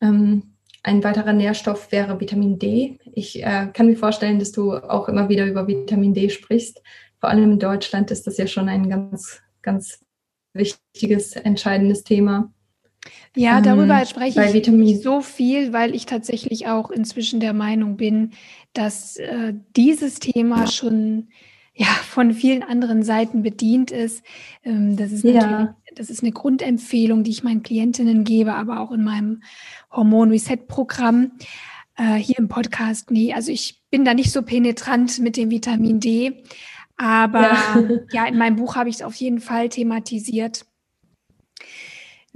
Ähm, ein weiterer Nährstoff wäre Vitamin D. Ich äh, kann mir vorstellen, dass du auch immer wieder über Vitamin D sprichst. Vor allem in Deutschland ist das ja schon ein ganz, ganz wichtiges, entscheidendes Thema. Ja, darüber ähm, spreche ich Vitamin so viel, weil ich tatsächlich auch inzwischen der Meinung bin, dass äh, dieses Thema schon ja, von vielen anderen Seiten bedient ist. Ähm, das ist ja. Das ist eine Grundempfehlung, die ich meinen Klientinnen gebe, aber auch in meinem Hormon Reset Programm äh, hier im Podcast. Nee, also ich bin da nicht so penetrant mit dem Vitamin D, aber ja, ja in meinem Buch habe ich es auf jeden Fall thematisiert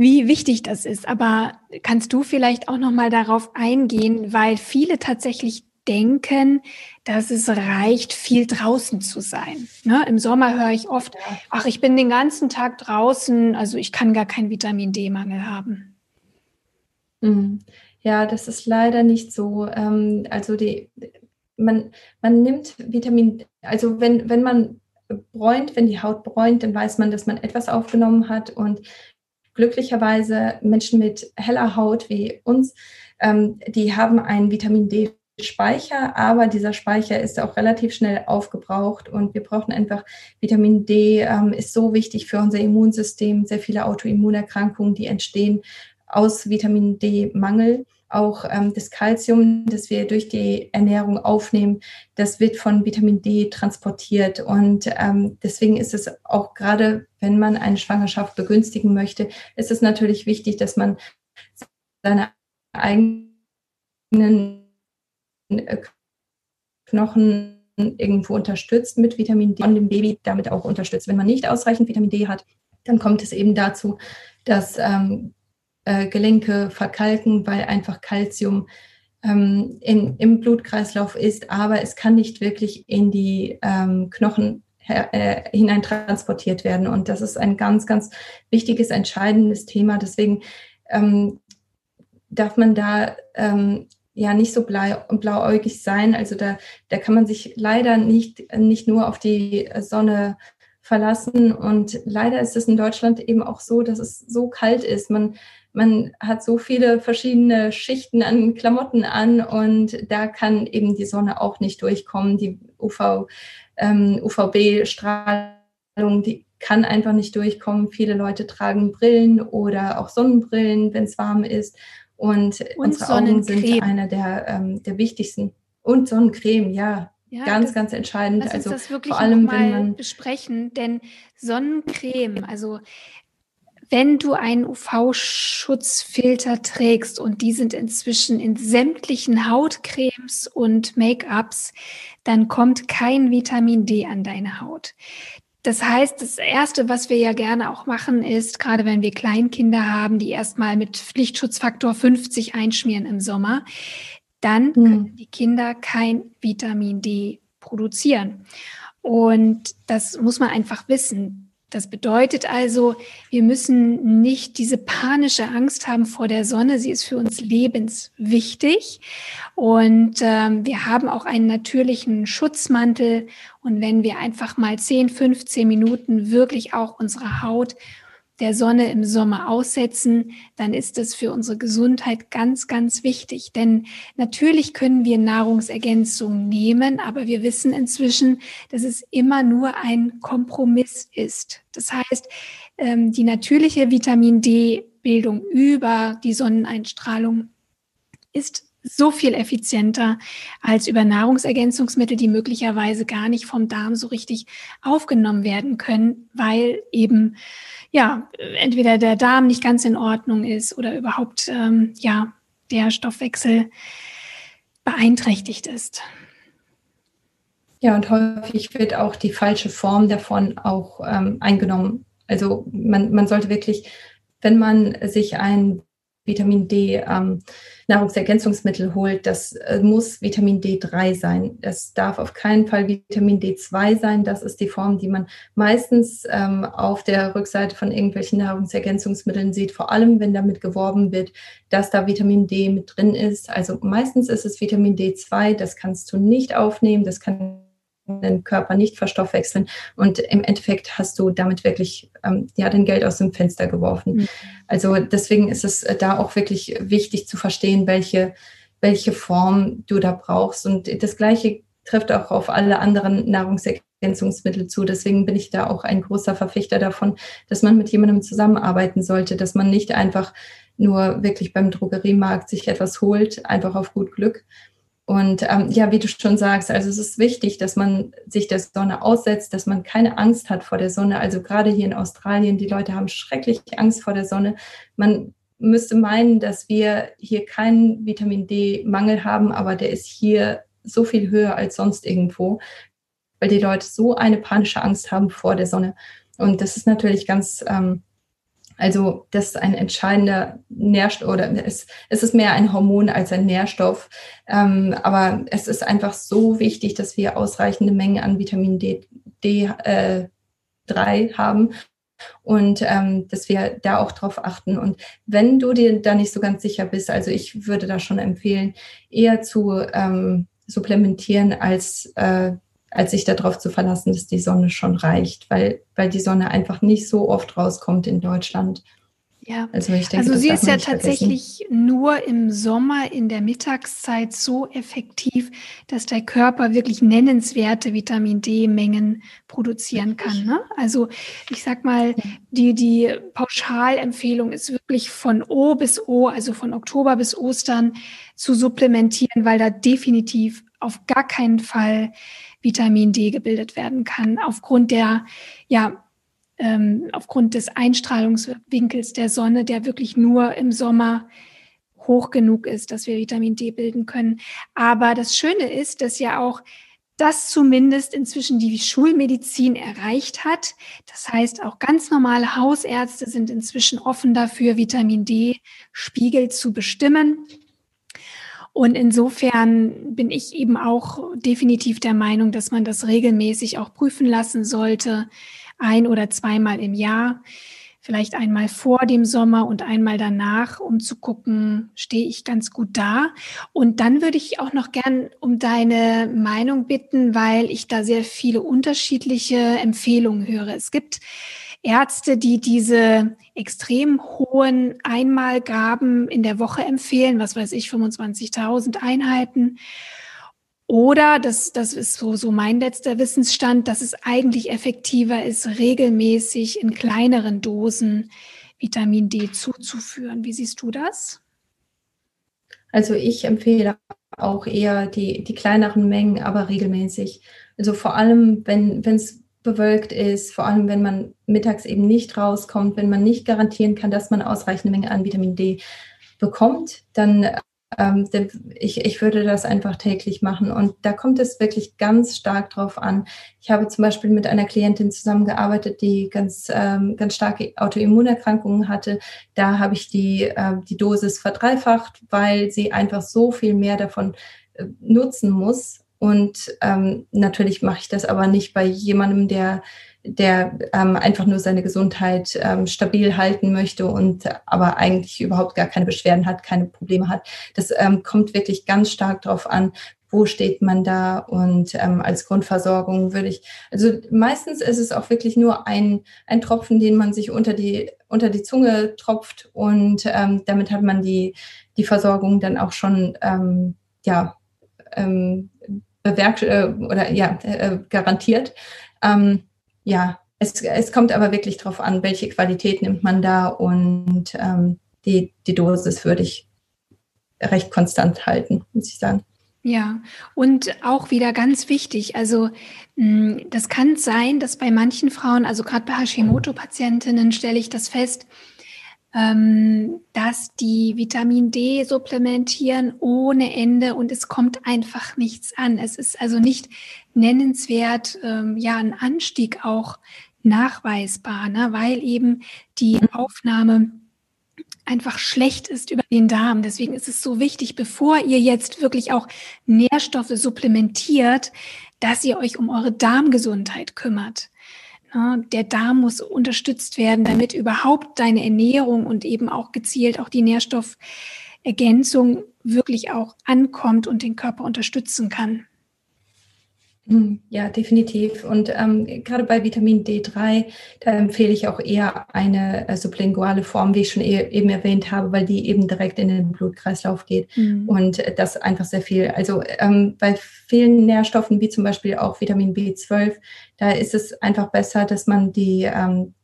wie wichtig das ist. Aber kannst du vielleicht auch noch mal darauf eingehen, weil viele tatsächlich denken, dass es reicht, viel draußen zu sein. Ne? Im Sommer höre ich oft, ach, ich bin den ganzen Tag draußen, also ich kann gar keinen Vitamin D-Mangel haben. Mhm. Ja, das ist leider nicht so. Ähm, also die, man, man nimmt Vitamin, also wenn, wenn man bräunt, wenn die Haut bräunt, dann weiß man, dass man etwas aufgenommen hat und glücklicherweise Menschen mit heller Haut wie uns, ähm, die haben einen Vitamin D Speicher, aber dieser Speicher ist auch relativ schnell aufgebraucht und wir brauchen einfach Vitamin D, ähm, ist so wichtig für unser Immunsystem, sehr viele Autoimmunerkrankungen, die entstehen aus Vitamin D-Mangel. Auch ähm, das Kalzium, das wir durch die Ernährung aufnehmen, das wird von Vitamin D transportiert. Und ähm, deswegen ist es auch gerade, wenn man eine Schwangerschaft begünstigen möchte, ist es natürlich wichtig, dass man seine eigenen Knochen irgendwo unterstützt mit Vitamin D und dem Baby damit auch unterstützt. Wenn man nicht ausreichend Vitamin D hat, dann kommt es eben dazu, dass ähm, äh, Gelenke verkalken, weil einfach Kalzium ähm, in, im Blutkreislauf ist, aber es kann nicht wirklich in die ähm, Knochen äh, hinein transportiert werden. Und das ist ein ganz, ganz wichtiges, entscheidendes Thema. Deswegen ähm, darf man da ähm, ja nicht so blau, blauäugig sein. Also da, da kann man sich leider nicht, nicht nur auf die Sonne verlassen. Und leider ist es in Deutschland eben auch so, dass es so kalt ist. Man, man hat so viele verschiedene Schichten an Klamotten an und da kann eben die Sonne auch nicht durchkommen. Die UV, ähm, UVB-Strahlung, die kann einfach nicht durchkommen. Viele Leute tragen Brillen oder auch Sonnenbrillen, wenn es warm ist. Und, und unsere Augen sind einer der, ähm, der wichtigsten. Und Sonnencreme, ja. Ja, ganz, das, ganz entscheidend. Lass also das wirklich vor allem, wenn man besprechen, denn Sonnencreme, also wenn du einen UV-Schutzfilter trägst und die sind inzwischen in sämtlichen Hautcremes und Make-ups, dann kommt kein Vitamin D an deine Haut. Das heißt, das Erste, was wir ja gerne auch machen, ist, gerade wenn wir Kleinkinder haben, die erstmal mit Lichtschutzfaktor 50 einschmieren im Sommer, dann mhm. können die Kinder kein Vitamin D produzieren. Und das muss man einfach wissen. Das bedeutet also, wir müssen nicht diese panische Angst haben vor der Sonne. Sie ist für uns lebenswichtig. Und ähm, wir haben auch einen natürlichen Schutzmantel. Und wenn wir einfach mal 10, 15 Minuten wirklich auch unsere Haut der Sonne im Sommer aussetzen, dann ist es für unsere Gesundheit ganz, ganz wichtig. Denn natürlich können wir Nahrungsergänzungen nehmen, aber wir wissen inzwischen, dass es immer nur ein Kompromiss ist. Das heißt, ähm, die natürliche Vitamin D-Bildung über die Sonneneinstrahlung ist so viel effizienter als über Nahrungsergänzungsmittel, die möglicherweise gar nicht vom Darm so richtig aufgenommen werden können, weil eben ja entweder der Darm nicht ganz in Ordnung ist oder überhaupt ähm, ja der Stoffwechsel beeinträchtigt ist. Ja, und häufig wird auch die falsche Form davon auch ähm, eingenommen. Also man, man sollte wirklich, wenn man sich ein Vitamin D ähm, Nahrungsergänzungsmittel holt, das äh, muss Vitamin D3 sein. Das darf auf keinen Fall Vitamin D2 sein. Das ist die Form, die man meistens ähm, auf der Rückseite von irgendwelchen Nahrungsergänzungsmitteln sieht, vor allem wenn damit geworben wird, dass da Vitamin D mit drin ist. Also meistens ist es Vitamin D2, das kannst du nicht aufnehmen, das kann den Körper nicht verstoffwechseln. Und im Endeffekt hast du damit wirklich ähm, ja, dein Geld aus dem Fenster geworfen. Mhm. Also deswegen ist es äh, da auch wirklich wichtig zu verstehen, welche, welche Form du da brauchst. Und das Gleiche trifft auch auf alle anderen Nahrungsergänzungsmittel zu. Deswegen bin ich da auch ein großer Verfechter davon, dass man mit jemandem zusammenarbeiten sollte, dass man nicht einfach nur wirklich beim Drogeriemarkt sich etwas holt, einfach auf gut Glück, und ähm, ja, wie du schon sagst, also es ist wichtig, dass man sich der Sonne aussetzt, dass man keine Angst hat vor der Sonne. Also gerade hier in Australien, die Leute haben schrecklich Angst vor der Sonne. Man müsste meinen, dass wir hier keinen Vitamin D-Mangel haben, aber der ist hier so viel höher als sonst irgendwo, weil die Leute so eine panische Angst haben vor der Sonne. Und das ist natürlich ganz ähm, also das ist ein entscheidender Nährstoff oder es, es ist mehr ein Hormon als ein Nährstoff. Ähm, aber es ist einfach so wichtig, dass wir ausreichende Mengen an Vitamin D, D äh, 3 haben und ähm, dass wir da auch drauf achten. Und wenn du dir da nicht so ganz sicher bist, also ich würde da schon empfehlen, eher zu ähm, supplementieren als äh, als sich darauf zu verlassen, dass die Sonne schon reicht, weil, weil die Sonne einfach nicht so oft rauskommt in Deutschland. Ja, also, denke, also sie ist ja tatsächlich vergessen. nur im Sommer in der Mittagszeit so effektiv, dass der Körper wirklich nennenswerte Vitamin D-Mengen produzieren kann. Ne? Also ich sag mal, die, die Pauschalempfehlung ist wirklich von O bis O, also von Oktober bis Ostern zu supplementieren, weil da definitiv auf gar keinen Fall Vitamin D gebildet werden kann, aufgrund der, ja, ähm, aufgrund des Einstrahlungswinkels der Sonne, der wirklich nur im Sommer hoch genug ist, dass wir Vitamin D bilden können. Aber das Schöne ist, dass ja auch das zumindest inzwischen die Schulmedizin erreicht hat. Das heißt, auch ganz normale Hausärzte sind inzwischen offen dafür, Vitamin D-Spiegel zu bestimmen. Und insofern bin ich eben auch definitiv der Meinung, dass man das regelmäßig auch prüfen lassen sollte, ein oder zweimal im Jahr, vielleicht einmal vor dem Sommer und einmal danach, um zu gucken, stehe ich ganz gut da. Und dann würde ich auch noch gern um deine Meinung bitten, weil ich da sehr viele unterschiedliche Empfehlungen höre. Es gibt Ärzte, die diese extrem hohen Einmalgaben in der Woche empfehlen, was weiß ich, 25.000 Einheiten. Oder, das, das ist so, so mein letzter Wissensstand, dass es eigentlich effektiver ist, regelmäßig in kleineren Dosen Vitamin D zuzuführen. Wie siehst du das? Also ich empfehle auch eher die, die kleineren Mengen, aber regelmäßig. Also vor allem, wenn es bewölkt ist, vor allem wenn man mittags eben nicht rauskommt, wenn man nicht garantieren kann, dass man ausreichende Menge an Vitamin D bekommt, dann ich, ich würde das einfach täglich machen. Und da kommt es wirklich ganz stark drauf an. Ich habe zum Beispiel mit einer Klientin zusammengearbeitet, die ganz, ähm, ganz starke Autoimmunerkrankungen hatte. Da habe ich die, äh, die Dosis verdreifacht, weil sie einfach so viel mehr davon äh, nutzen muss, und ähm, natürlich mache ich das aber nicht bei jemandem, der, der ähm, einfach nur seine Gesundheit ähm, stabil halten möchte und aber eigentlich überhaupt gar keine Beschwerden hat, keine Probleme hat. Das ähm, kommt wirklich ganz stark darauf an, wo steht man da und ähm, als Grundversorgung würde ich, also meistens ist es auch wirklich nur ein, ein Tropfen, den man sich unter die unter die Zunge tropft und ähm, damit hat man die, die Versorgung dann auch schon ähm, ja, ähm, bewerkt äh, oder ja, äh, garantiert. Ähm, ja, es, es kommt aber wirklich darauf an, welche Qualität nimmt man da und ähm, die, die Dosis würde ich recht konstant halten, muss ich sagen. Ja, und auch wieder ganz wichtig, also hm, das kann sein, dass bei manchen Frauen, also gerade bei Hashimoto-Patientinnen stelle ich das fest, ähm, dass die Vitamin D supplementieren ohne Ende und es kommt einfach nichts an. Es ist also nicht nennenswert, ähm, ja, ein Anstieg auch nachweisbar, ne, weil eben die Aufnahme einfach schlecht ist über den Darm. Deswegen ist es so wichtig, bevor ihr jetzt wirklich auch Nährstoffe supplementiert, dass ihr euch um eure Darmgesundheit kümmert. Der Darm muss unterstützt werden, damit überhaupt deine Ernährung und eben auch gezielt auch die Nährstoffergänzung wirklich auch ankommt und den Körper unterstützen kann. Hm, ja, definitiv. Und ähm, gerade bei Vitamin D3, da empfehle ich auch eher eine äh, sublinguale Form, wie ich schon e eben erwähnt habe, weil die eben direkt in den Blutkreislauf geht. Mhm. Und das einfach sehr viel. Also ähm, bei vielen Nährstoffen, wie zum Beispiel auch Vitamin B12, da ist es einfach besser, dass man die ähm,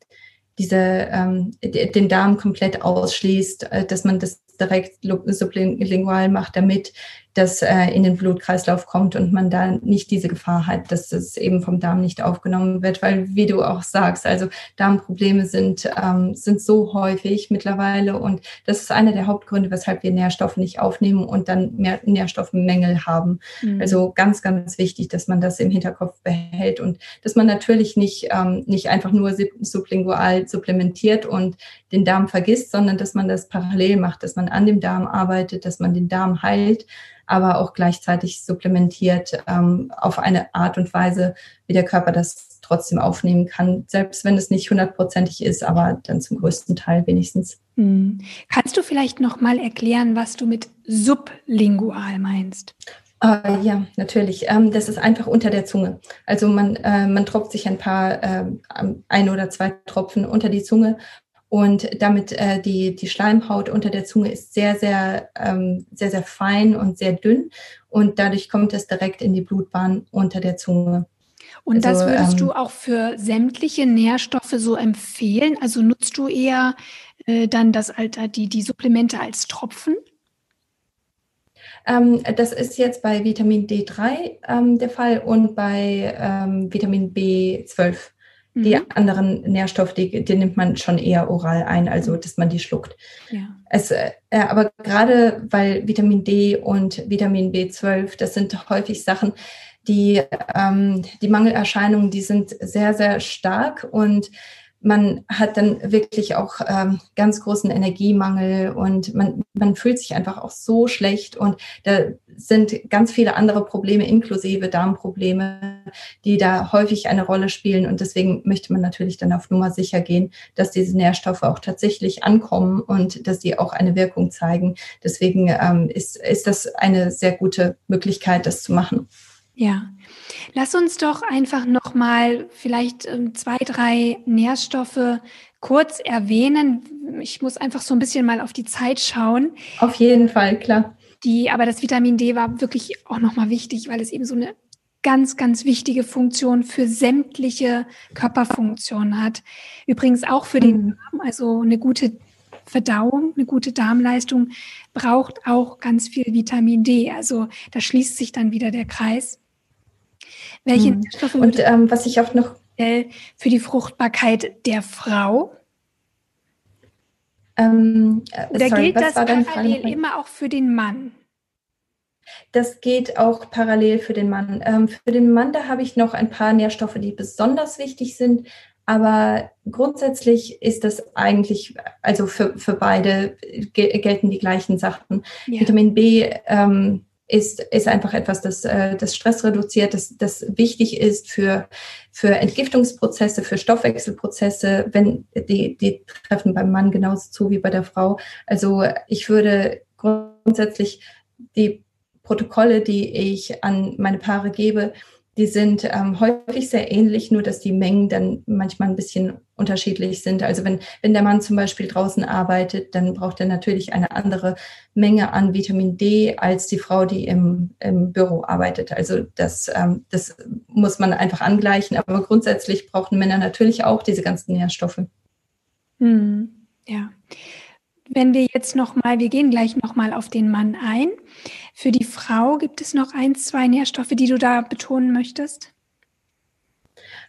diese, ähm, den Darm komplett ausschließt, äh, dass man das direkt sublingual macht, damit das äh, in den Blutkreislauf kommt und man da nicht diese Gefahr hat, dass es eben vom Darm nicht aufgenommen wird, weil wie du auch sagst, also Darmprobleme sind, ähm, sind so häufig mittlerweile und das ist einer der Hauptgründe, weshalb wir Nährstoffe nicht aufnehmen und dann mehr Nährstoffmängel haben. Mhm. Also ganz, ganz wichtig, dass man das im Hinterkopf behält und dass man natürlich nicht, ähm, nicht einfach nur sublingual supplementiert und den Darm vergisst, sondern dass man das parallel macht, dass man an dem Darm arbeitet, dass man den Darm heilt aber auch gleichzeitig supplementiert ähm, auf eine Art und Weise, wie der Körper das trotzdem aufnehmen kann, selbst wenn es nicht hundertprozentig ist, aber dann zum größten Teil wenigstens. Hm. Kannst du vielleicht noch mal erklären, was du mit sublingual meinst? Uh, ja, natürlich. Ähm, das ist einfach unter der Zunge. Also man, äh, man tropft sich ein paar, äh, ein oder zwei Tropfen unter die Zunge und damit äh, die, die Schleimhaut unter der Zunge ist sehr, sehr, ähm, sehr, sehr fein und sehr dünn. Und dadurch kommt es direkt in die Blutbahn unter der Zunge. Und also, das würdest ähm, du auch für sämtliche Nährstoffe so empfehlen? Also nutzt du eher äh, dann das Alter, die, die Supplemente als Tropfen? Ähm, das ist jetzt bei Vitamin D3 ähm, der Fall und bei ähm, Vitamin B12. Die mhm. anderen Nährstoffe, die, die, nimmt man schon eher oral ein, also dass man die schluckt. Ja. Es, äh, aber gerade weil Vitamin D und Vitamin B12, das sind häufig Sachen, die, ähm, die Mangelerscheinungen, die sind sehr, sehr stark und man hat dann wirklich auch ähm, ganz großen Energiemangel und man, man fühlt sich einfach auch so schlecht und da sind ganz viele andere Probleme inklusive Darmprobleme, die da häufig eine Rolle spielen und deswegen möchte man natürlich dann auf Nummer sicher gehen, dass diese Nährstoffe auch tatsächlich ankommen und dass sie auch eine Wirkung zeigen. Deswegen ähm, ist, ist das eine sehr gute Möglichkeit, das zu machen. Ja, lass uns doch einfach nochmal vielleicht ähm, zwei, drei Nährstoffe kurz erwähnen. Ich muss einfach so ein bisschen mal auf die Zeit schauen. Auf jeden Fall, klar. Die, aber das Vitamin D war wirklich auch nochmal wichtig, weil es eben so eine ganz, ganz wichtige Funktion für sämtliche Körperfunktionen hat. Übrigens auch für den mhm. Darm, also eine gute Verdauung, eine gute Darmleistung braucht auch ganz viel Vitamin D. Also da schließt sich dann wieder der Kreis. Welche hm. Nährstoffe und ähm, was ich auch noch für die Fruchtbarkeit der Frau? Ähm, äh, Oder sorry, gilt das parallel immer auch für den Mann? Das geht auch parallel für den Mann. Ähm, für den Mann, da habe ich noch ein paar Nährstoffe, die besonders wichtig sind. Aber grundsätzlich ist das eigentlich, also für, für beide gelten die gleichen Sachen. Ja. Vitamin B ähm, ist, ist einfach etwas, das, äh, das Stress reduziert, das, das wichtig ist für, für Entgiftungsprozesse, für Stoffwechselprozesse, wenn die, die treffen beim Mann genauso zu wie bei der Frau. Also ich würde grundsätzlich die Protokolle, die ich an meine Paare gebe, die sind ähm, häufig sehr ähnlich, nur dass die Mengen dann manchmal ein bisschen unterschiedlich sind. Also wenn, wenn der Mann zum Beispiel draußen arbeitet, dann braucht er natürlich eine andere Menge an Vitamin D als die Frau, die im, im Büro arbeitet. Also das, ähm, das muss man einfach angleichen. Aber grundsätzlich brauchen Männer natürlich auch diese ganzen Nährstoffe. Hm, ja. Wenn wir jetzt noch mal, wir gehen gleich noch mal auf den Mann ein. Für die Frau gibt es noch ein, zwei Nährstoffe, die du da betonen möchtest?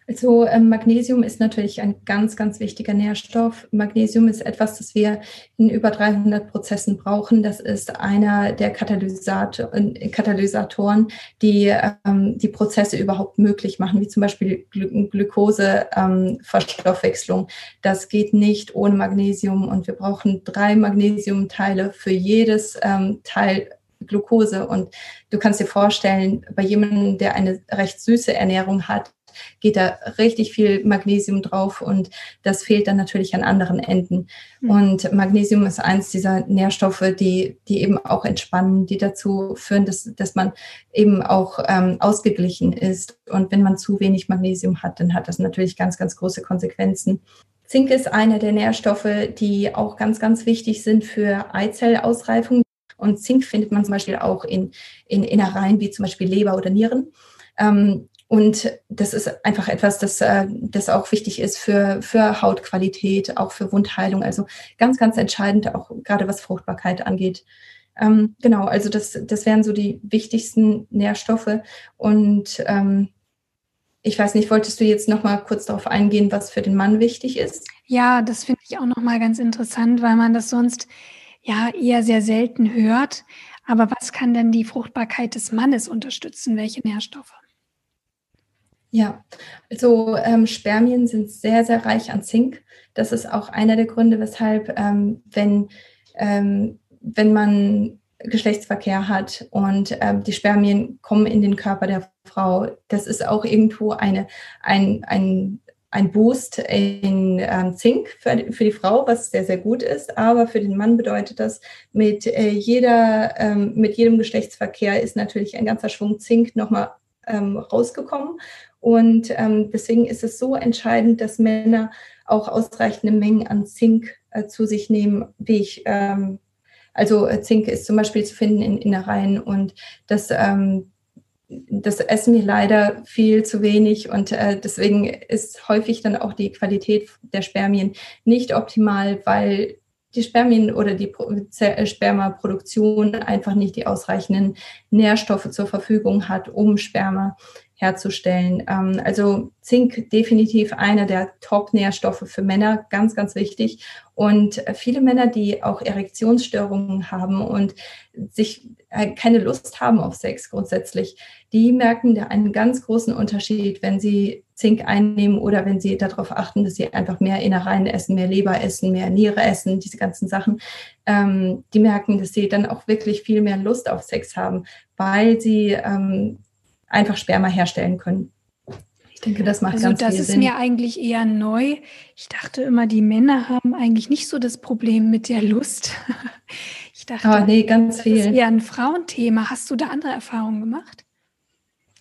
Also ähm, Magnesium ist natürlich ein ganz, ganz wichtiger Nährstoff. Magnesium ist etwas, das wir in über 300 Prozessen brauchen. Das ist einer der Katalysator, äh, Katalysatoren, die ähm, die Prozesse überhaupt möglich machen, wie zum Beispiel Glu Glukoseverstoffwechslung. Ähm, das geht nicht ohne Magnesium und wir brauchen drei Magnesiumteile für jedes ähm, Teil Glucose. Und du kannst dir vorstellen, bei jemandem, der eine recht süße Ernährung hat, geht da richtig viel Magnesium drauf und das fehlt dann natürlich an anderen Enden. Mhm. Und Magnesium ist eins dieser Nährstoffe, die, die eben auch entspannen, die dazu führen, dass, dass man eben auch ähm, ausgeglichen ist. Und wenn man zu wenig Magnesium hat, dann hat das natürlich ganz, ganz große Konsequenzen. Zink ist einer der Nährstoffe, die auch ganz, ganz wichtig sind für Eizellausreifung. Und Zink findet man zum Beispiel auch in, in Innereien wie zum Beispiel Leber oder Nieren. Ähm, und das ist einfach etwas, das, äh, das auch wichtig ist für, für Hautqualität, auch für Wundheilung. Also ganz, ganz entscheidend, auch gerade was Fruchtbarkeit angeht. Ähm, genau, also das, das wären so die wichtigsten Nährstoffe. Und ähm, ich weiß nicht, wolltest du jetzt noch mal kurz darauf eingehen, was für den Mann wichtig ist? Ja, das finde ich auch noch mal ganz interessant, weil man das sonst ja eher sehr selten hört. Aber was kann denn die Fruchtbarkeit des Mannes unterstützen? Welche Nährstoffe? Ja, also ähm, Spermien sind sehr, sehr reich an Zink. Das ist auch einer der Gründe, weshalb, ähm, wenn, ähm, wenn man Geschlechtsverkehr hat und ähm, die Spermien kommen in den Körper der Frau, das ist auch irgendwo eine, ein, ein, ein Boost in ähm, Zink für, für die Frau, was sehr, sehr gut ist. Aber für den Mann bedeutet das, mit, äh, jeder, ähm, mit jedem Geschlechtsverkehr ist natürlich ein ganzer Schwung Zink nochmal ähm, rausgekommen. Und ähm, deswegen ist es so entscheidend, dass Männer auch ausreichende Mengen an Zink äh, zu sich nehmen, wie ich, ähm, also äh, Zink ist zum Beispiel zu finden in Innereien und das, ähm, das essen wir leider viel zu wenig und äh, deswegen ist häufig dann auch die Qualität der Spermien nicht optimal, weil die Spermien oder die äh, Spermaproduktion einfach nicht die ausreichenden Nährstoffe zur Verfügung hat, um Sperma herzustellen. Ähm, also Zink definitiv einer der Top-Nährstoffe für Männer, ganz, ganz wichtig. Und viele Männer, die auch Erektionsstörungen haben und sich äh, keine Lust haben auf Sex grundsätzlich, die merken da einen ganz großen Unterschied, wenn sie Zink einnehmen oder wenn sie darauf achten, dass sie einfach mehr Innereien essen, mehr Leber essen, mehr Niere essen, diese ganzen Sachen. Ähm, die merken, dass sie dann auch wirklich viel mehr Lust auf Sex haben, weil sie ähm, einfach Sperma herstellen können. Ich denke, das macht also ganz das viel Sinn. Das ist mir eigentlich eher neu. Ich dachte immer, die Männer haben eigentlich nicht so das Problem mit der Lust. Ich dachte, oh, nee, ganz das viel. ist eher ein Frauenthema. Hast du da andere Erfahrungen gemacht?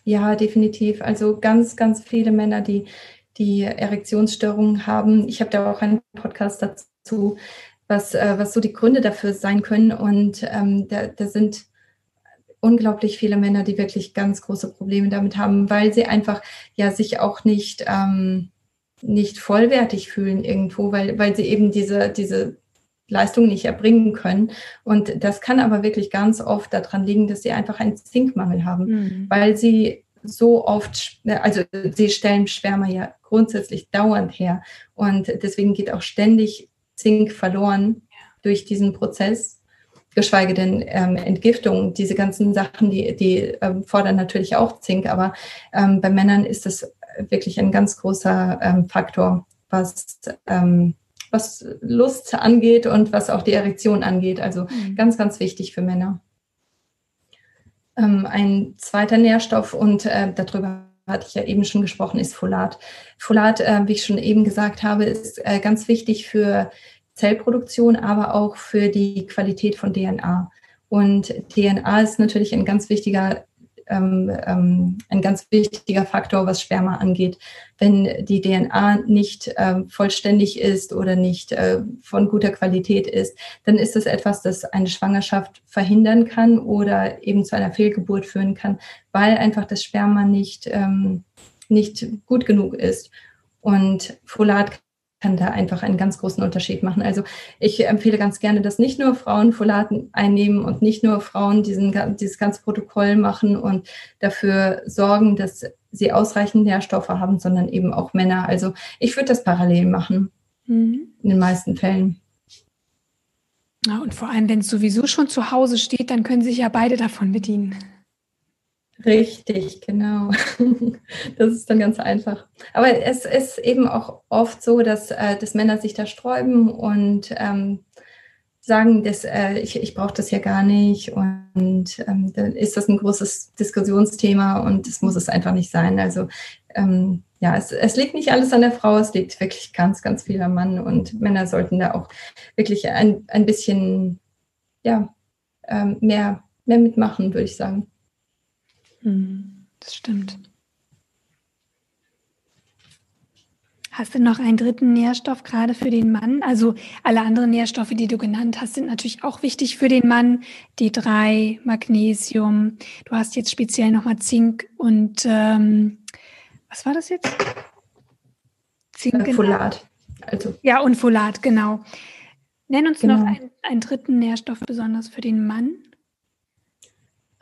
Ja, definitiv. Also ganz, ganz viele Männer, die die Erektionsstörungen haben. Ich habe da auch einen Podcast dazu, was, äh, was so die Gründe dafür sein können. Und ähm, da, da sind unglaublich viele Männer, die wirklich ganz große Probleme damit haben, weil sie einfach ja sich auch nicht, ähm, nicht vollwertig fühlen irgendwo, weil, weil sie eben diese, diese Leistung nicht erbringen können. Und das kann aber wirklich ganz oft daran liegen, dass sie einfach einen Zinkmangel haben, mhm. weil sie so oft, also sie stellen Schwärme ja grundsätzlich dauernd her und deswegen geht auch ständig Zink verloren durch diesen Prozess geschweige denn ähm, Entgiftung. Diese ganzen Sachen, die, die ähm, fordern natürlich auch Zink, aber ähm, bei Männern ist das wirklich ein ganz großer ähm, Faktor, was, ähm, was Lust angeht und was auch die Erektion angeht. Also mhm. ganz, ganz wichtig für Männer. Ähm, ein zweiter Nährstoff und äh, darüber hatte ich ja eben schon gesprochen, ist Folat. Folat, äh, wie ich schon eben gesagt habe, ist äh, ganz wichtig für Zellproduktion, aber auch für die Qualität von DNA. Und DNA ist natürlich ein ganz wichtiger ähm, ähm, ein ganz wichtiger Faktor, was Sperma angeht. Wenn die DNA nicht äh, vollständig ist oder nicht äh, von guter Qualität ist, dann ist es etwas, das eine Schwangerschaft verhindern kann oder eben zu einer Fehlgeburt führen kann, weil einfach das Sperma nicht, ähm, nicht gut genug ist. Und Folat kann da einfach einen ganz großen Unterschied machen. Also ich empfehle ganz gerne, dass nicht nur Frauen Folaten einnehmen und nicht nur Frauen diesen, dieses ganze Protokoll machen und dafür sorgen, dass sie ausreichend Nährstoffe haben, sondern eben auch Männer. Also ich würde das parallel machen, mhm. in den meisten Fällen. Ja, und vor allem, wenn es sowieso schon zu Hause steht, dann können sich ja beide davon bedienen. Richtig, genau. Das ist dann ganz einfach. Aber es ist eben auch oft so, dass, äh, dass Männer sich da sträuben und ähm, sagen, dass, äh, ich, ich brauche das ja gar nicht. Und ähm, dann ist das ein großes Diskussionsthema und das muss es einfach nicht sein. Also ähm, ja, es, es liegt nicht alles an der Frau, es liegt wirklich ganz, ganz viel am Mann. Und Männer sollten da auch wirklich ein, ein bisschen ja, ähm, mehr, mehr mitmachen, würde ich sagen. Hm, das stimmt. Hast du noch einen dritten Nährstoff gerade für den Mann? Also alle anderen Nährstoffe, die du genannt hast, sind natürlich auch wichtig für den Mann. D3, Magnesium. Du hast jetzt speziell nochmal Zink und ähm, was war das jetzt? Zink. Äh, Folat. Also. Ja, und Folat, genau. Nenn uns genau. noch einen, einen dritten Nährstoff besonders für den Mann.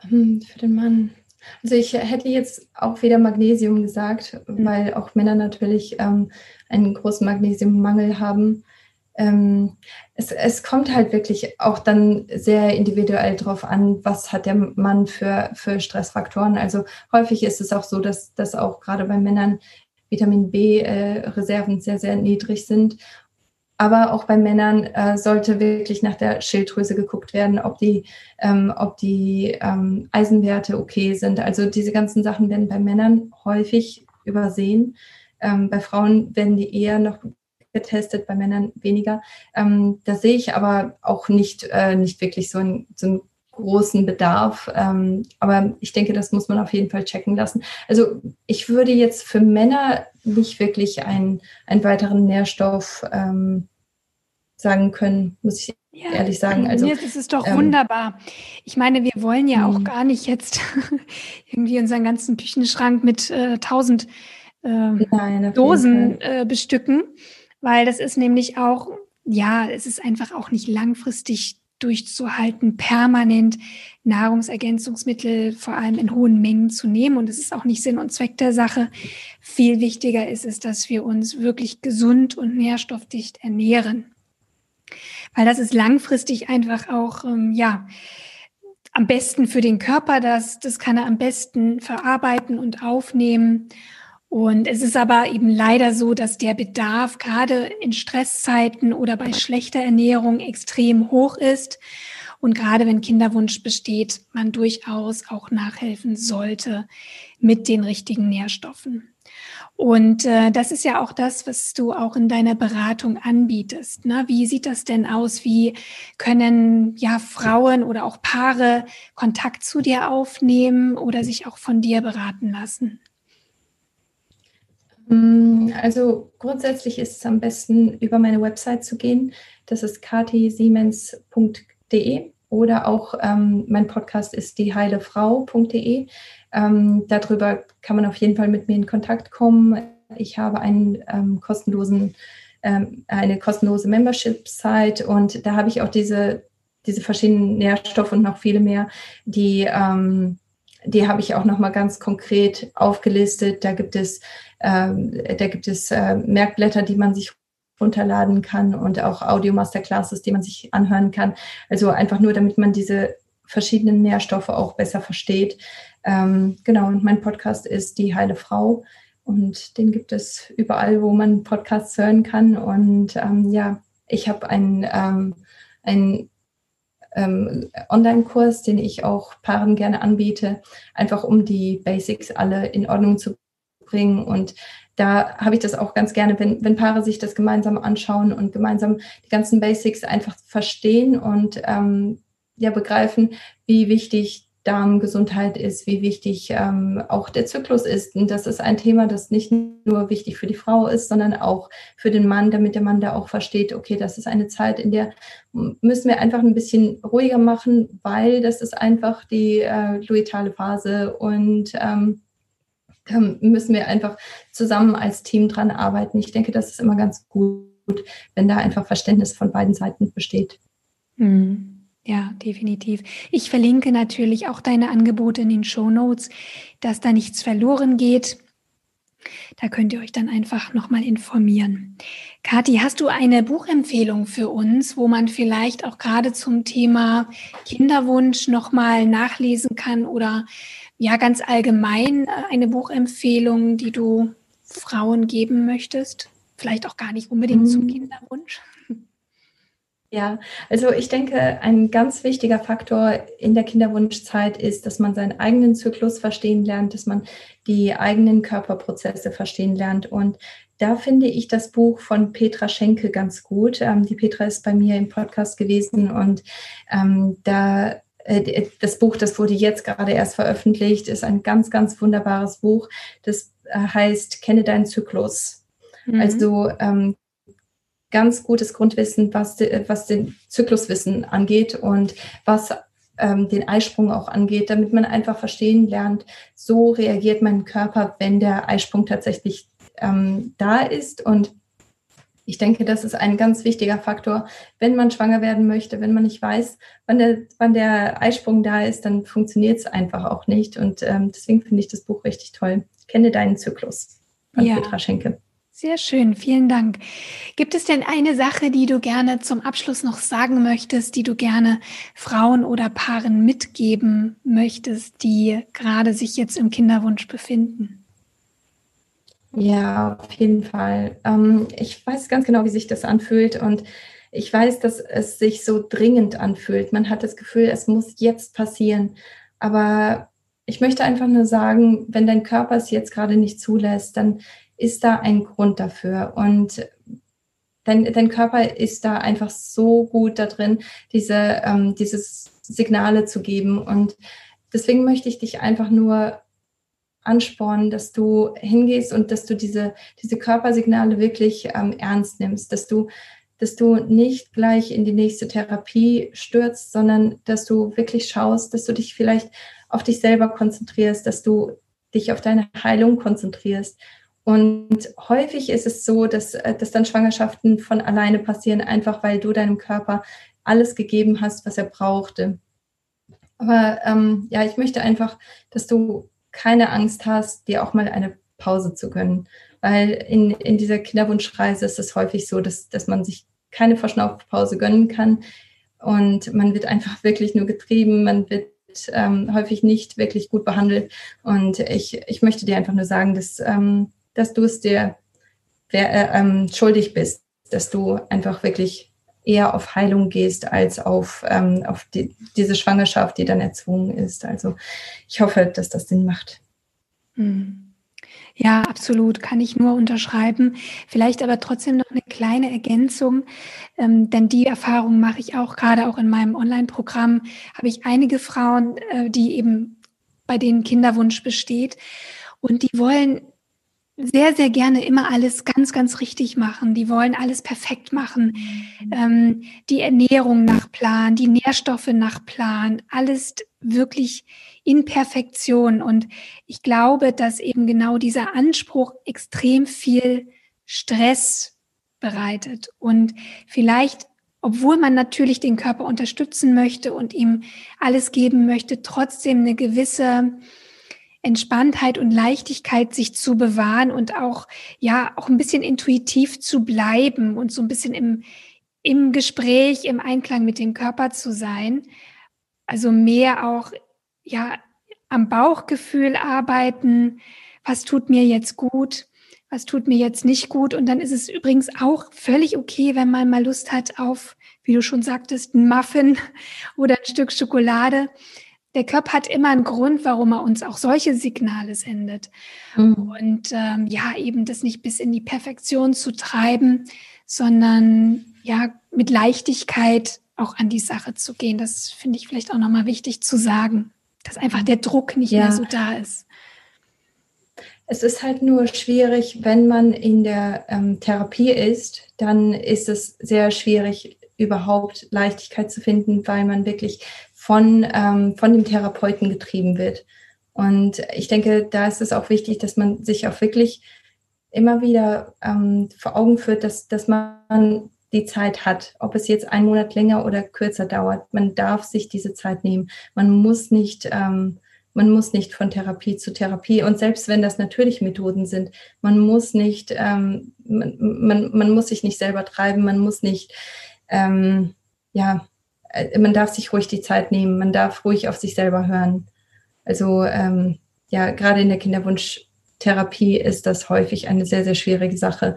Hm, für den Mann. Also ich hätte jetzt auch wieder Magnesium gesagt, mhm. weil auch Männer natürlich ähm, einen großen Magnesiummangel haben. Ähm, es, es kommt halt wirklich auch dann sehr individuell drauf an, was hat der Mann für, für Stressfaktoren. Also häufig ist es auch so, dass, dass auch gerade bei Männern Vitamin B-Reserven äh, sehr, sehr niedrig sind aber auch bei Männern äh, sollte wirklich nach der Schilddrüse geguckt werden, ob die, ähm, ob die ähm, Eisenwerte okay sind. Also diese ganzen Sachen werden bei Männern häufig übersehen. Ähm, bei Frauen werden die eher noch getestet, bei Männern weniger. Ähm, da sehe ich aber auch nicht, äh, nicht wirklich so, ein, so einen großen Bedarf. Ähm, aber ich denke, das muss man auf jeden Fall checken lassen. Also ich würde jetzt für Männer nicht wirklich einen, einen weiteren Nährstoff ähm, sagen können, muss ich ja, ehrlich sagen. Also, das ist doch ähm, wunderbar. Ich meine, wir wollen ja auch mhm. gar nicht jetzt irgendwie unseren ganzen Küchenschrank mit äh, tausend äh, Dosen äh, bestücken, weil das ist nämlich auch, ja, es ist einfach auch nicht langfristig durchzuhalten, permanent Nahrungsergänzungsmittel vor allem in hohen Mengen zu nehmen. Und es ist auch nicht Sinn und Zweck der Sache. Viel wichtiger ist es, dass wir uns wirklich gesund und nährstoffdicht ernähren. Weil das ist langfristig einfach auch, ähm, ja, am besten für den Körper. Das, das kann er am besten verarbeiten und aufnehmen. Und es ist aber eben leider so, dass der Bedarf gerade in Stresszeiten oder bei schlechter Ernährung extrem hoch ist. Und gerade wenn Kinderwunsch besteht, man durchaus auch nachhelfen sollte mit den richtigen Nährstoffen. Und äh, das ist ja auch das, was du auch in deiner Beratung anbietest. Ne? Wie sieht das denn aus? Wie können ja Frauen oder auch Paare Kontakt zu dir aufnehmen oder sich auch von dir beraten lassen? Mm, also grundsätzlich ist es am besten, über meine Website zu gehen. Das ist katisiemens.de oder auch ähm, mein Podcast ist dieheilefrau.de. Ähm, darüber kann man auf jeden Fall mit mir in Kontakt kommen. Ich habe einen ähm, kostenlosen, ähm, eine kostenlose Membership-Site und da habe ich auch diese, diese verschiedenen Nährstoffe und noch viele mehr, die ähm, die habe ich auch noch mal ganz konkret aufgelistet. Da gibt es ähm, da gibt es äh, Merkblätter, die man sich runterladen kann und auch Audio-Masterclasses, die man sich anhören kann. Also einfach nur, damit man diese verschiedenen Nährstoffe auch besser versteht. Ähm, genau, und mein Podcast ist Die Heile Frau und den gibt es überall, wo man Podcasts hören kann. Und ähm, ja, ich habe einen, ähm, einen ähm, Online-Kurs, den ich auch Paaren gerne anbiete, einfach um die Basics alle in Ordnung zu bringen. Und da habe ich das auch ganz gerne, wenn, wenn Paare sich das gemeinsam anschauen und gemeinsam die ganzen Basics einfach verstehen und ähm, ja begreifen, wie wichtig Darmgesundheit ist, wie wichtig ähm, auch der Zyklus ist. Und das ist ein Thema, das nicht nur wichtig für die Frau ist, sondern auch für den Mann, damit der Mann da auch versteht, okay, das ist eine Zeit, in der müssen wir einfach ein bisschen ruhiger machen, weil das ist einfach die äh, luitale Phase und ähm, da müssen wir einfach zusammen als Team dran arbeiten. Ich denke, das ist immer ganz gut, wenn da einfach Verständnis von beiden Seiten besteht. Mhm. Ja, definitiv. Ich verlinke natürlich auch deine Angebote in den Show Notes, dass da nichts verloren geht. Da könnt ihr euch dann einfach nochmal informieren. Kathi, hast du eine Buchempfehlung für uns, wo man vielleicht auch gerade zum Thema Kinderwunsch nochmal nachlesen kann oder ja ganz allgemein äh, eine Buchempfehlung, die du Frauen geben möchtest? Vielleicht auch gar nicht unbedingt mhm. zum Kinderwunsch. Ja, also ich denke, ein ganz wichtiger Faktor in der Kinderwunschzeit ist, dass man seinen eigenen Zyklus verstehen lernt, dass man die eigenen Körperprozesse verstehen lernt. Und da finde ich das Buch von Petra Schenkel ganz gut. Ähm, die Petra ist bei mir im Podcast gewesen und ähm, da äh, das Buch, das wurde jetzt gerade erst veröffentlicht, ist ein ganz, ganz wunderbares Buch. Das äh, heißt Kenne deinen Zyklus. Mhm. Also ähm, ganz gutes Grundwissen, was, was den Zykluswissen angeht und was ähm, den Eisprung auch angeht, damit man einfach verstehen lernt, so reagiert mein Körper, wenn der Eisprung tatsächlich ähm, da ist. Und ich denke, das ist ein ganz wichtiger Faktor. Wenn man schwanger werden möchte, wenn man nicht weiß, wann der, wann der Eisprung da ist, dann funktioniert es einfach auch nicht. Und ähm, deswegen finde ich das Buch richtig toll. Kenne deinen Zyklus von ja. Petra Schenke. Sehr schön, vielen Dank. Gibt es denn eine Sache, die du gerne zum Abschluss noch sagen möchtest, die du gerne Frauen oder Paaren mitgeben möchtest, die gerade sich jetzt im Kinderwunsch befinden? Ja, auf jeden Fall. Ähm, ich weiß ganz genau, wie sich das anfühlt und ich weiß, dass es sich so dringend anfühlt. Man hat das Gefühl, es muss jetzt passieren. Aber ich möchte einfach nur sagen, wenn dein Körper es jetzt gerade nicht zulässt, dann ist da ein Grund dafür. Und dein, dein Körper ist da einfach so gut da drin, diese, ähm, dieses Signale zu geben. Und deswegen möchte ich dich einfach nur anspornen, dass du hingehst und dass du diese, diese Körpersignale wirklich ähm, ernst nimmst, dass du, dass du nicht gleich in die nächste Therapie stürzt, sondern dass du wirklich schaust, dass du dich vielleicht auf dich selber konzentrierst, dass du dich auf deine Heilung konzentrierst und häufig ist es so, dass, äh, dass dann Schwangerschaften von alleine passieren, einfach weil du deinem Körper alles gegeben hast, was er brauchte. Aber ähm, ja, ich möchte einfach, dass du keine Angst hast, dir auch mal eine Pause zu gönnen. Weil in, in dieser Kinderwunschreise ist es häufig so, dass, dass man sich keine Verschnaufpause gönnen kann. Und man wird einfach wirklich nur getrieben, man wird ähm, häufig nicht wirklich gut behandelt. Und ich, ich möchte dir einfach nur sagen, dass ähm, dass du es dir äh, ähm, schuldig bist, dass du einfach wirklich eher auf Heilung gehst als auf, ähm, auf die, diese Schwangerschaft, die dann erzwungen ist. Also ich hoffe, dass das Sinn macht. Hm. Ja, absolut, kann ich nur unterschreiben. Vielleicht aber trotzdem noch eine kleine Ergänzung, ähm, denn die Erfahrung mache ich auch gerade auch in meinem Online-Programm. Habe ich einige Frauen, äh, die eben bei denen Kinderwunsch besteht und die wollen sehr, sehr gerne immer alles ganz, ganz richtig machen. Die wollen alles perfekt machen. Ähm, die Ernährung nach Plan, die Nährstoffe nach Plan, alles wirklich in Perfektion. Und ich glaube, dass eben genau dieser Anspruch extrem viel Stress bereitet. Und vielleicht, obwohl man natürlich den Körper unterstützen möchte und ihm alles geben möchte, trotzdem eine gewisse Entspanntheit und Leichtigkeit sich zu bewahren und auch, ja, auch ein bisschen intuitiv zu bleiben und so ein bisschen im, im Gespräch, im Einklang mit dem Körper zu sein. Also mehr auch, ja, am Bauchgefühl arbeiten. Was tut mir jetzt gut? Was tut mir jetzt nicht gut? Und dann ist es übrigens auch völlig okay, wenn man mal Lust hat auf, wie du schon sagtest, ein Muffin oder ein Stück Schokolade der Körper hat immer einen Grund, warum er uns auch solche Signale sendet. Mhm. Und ähm, ja, eben das nicht bis in die Perfektion zu treiben, sondern ja, mit Leichtigkeit auch an die Sache zu gehen. Das finde ich vielleicht auch nochmal wichtig zu sagen. dass einfach der Druck nicht ja. mehr so da ist. Es ist halt nur schwierig, wenn man in der ähm, Therapie ist, dann ist es sehr schwierig, überhaupt Leichtigkeit zu finden, weil man wirklich von, ähm, von dem Therapeuten getrieben wird. Und ich denke, da ist es auch wichtig, dass man sich auch wirklich immer wieder ähm, vor Augen führt, dass, dass man die Zeit hat, ob es jetzt einen Monat länger oder kürzer dauert. Man darf sich diese Zeit nehmen. Man muss nicht, ähm, man muss nicht von Therapie zu Therapie. Und selbst wenn das natürlich Methoden sind, man muss nicht, ähm, man, man, man muss sich nicht selber treiben, man muss nicht, ähm, ja, man darf sich ruhig die Zeit nehmen, man darf ruhig auf sich selber hören. Also ähm, ja, gerade in der Kinderwunschtherapie ist das häufig eine sehr, sehr schwierige Sache.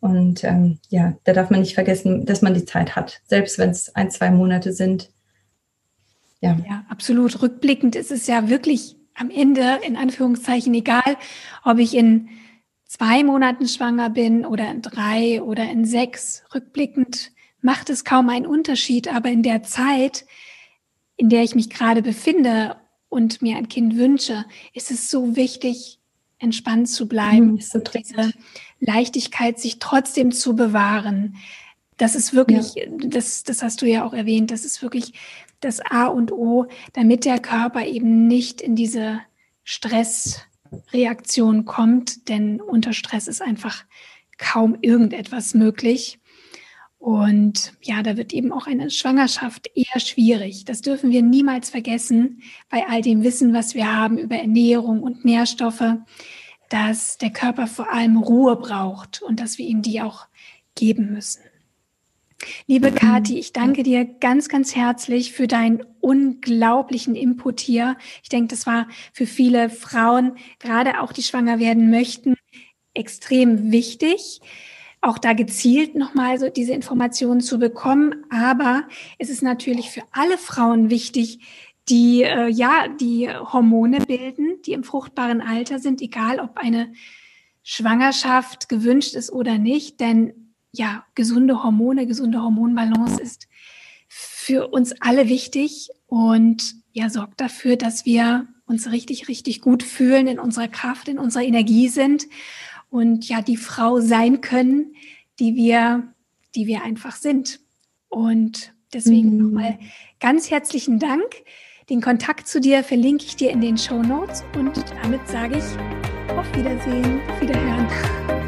Und ähm, ja, da darf man nicht vergessen, dass man die Zeit hat, selbst wenn es ein, zwei Monate sind. Ja. ja, absolut. Rückblickend ist es ja wirklich am Ende, in Anführungszeichen, egal, ob ich in zwei Monaten schwanger bin oder in drei oder in sechs. Rückblickend macht es kaum einen Unterschied, aber in der Zeit, in der ich mich gerade befinde und mir ein Kind wünsche, ist es so wichtig, entspannt zu bleiben, mhm, so diese Leichtigkeit sich trotzdem zu bewahren. Das ist wirklich, ja. das, das hast du ja auch erwähnt, das ist wirklich das A und O, damit der Körper eben nicht in diese Stressreaktion kommt, denn unter Stress ist einfach kaum irgendetwas möglich. Und ja, da wird eben auch eine Schwangerschaft eher schwierig. Das dürfen wir niemals vergessen bei all dem Wissen, was wir haben über Ernährung und Nährstoffe, dass der Körper vor allem Ruhe braucht und dass wir ihm die auch geben müssen. Liebe Kathi, ich danke dir ganz, ganz herzlich für deinen unglaublichen Input hier. Ich denke, das war für viele Frauen, gerade auch die schwanger werden möchten, extrem wichtig auch da gezielt nochmal so diese Informationen zu bekommen. Aber es ist natürlich für alle Frauen wichtig, die äh, ja die Hormone bilden, die im fruchtbaren Alter sind, egal ob eine Schwangerschaft gewünscht ist oder nicht. Denn ja, gesunde Hormone, gesunde Hormonbalance ist für uns alle wichtig und ja, sorgt dafür, dass wir uns richtig, richtig gut fühlen, in unserer Kraft, in unserer Energie sind und ja die Frau sein können, die wir, die wir einfach sind. Und deswegen mhm. nochmal ganz herzlichen Dank. Den Kontakt zu dir verlinke ich dir in den Show Notes und damit sage ich auf Wiedersehen, auf Wiederhören.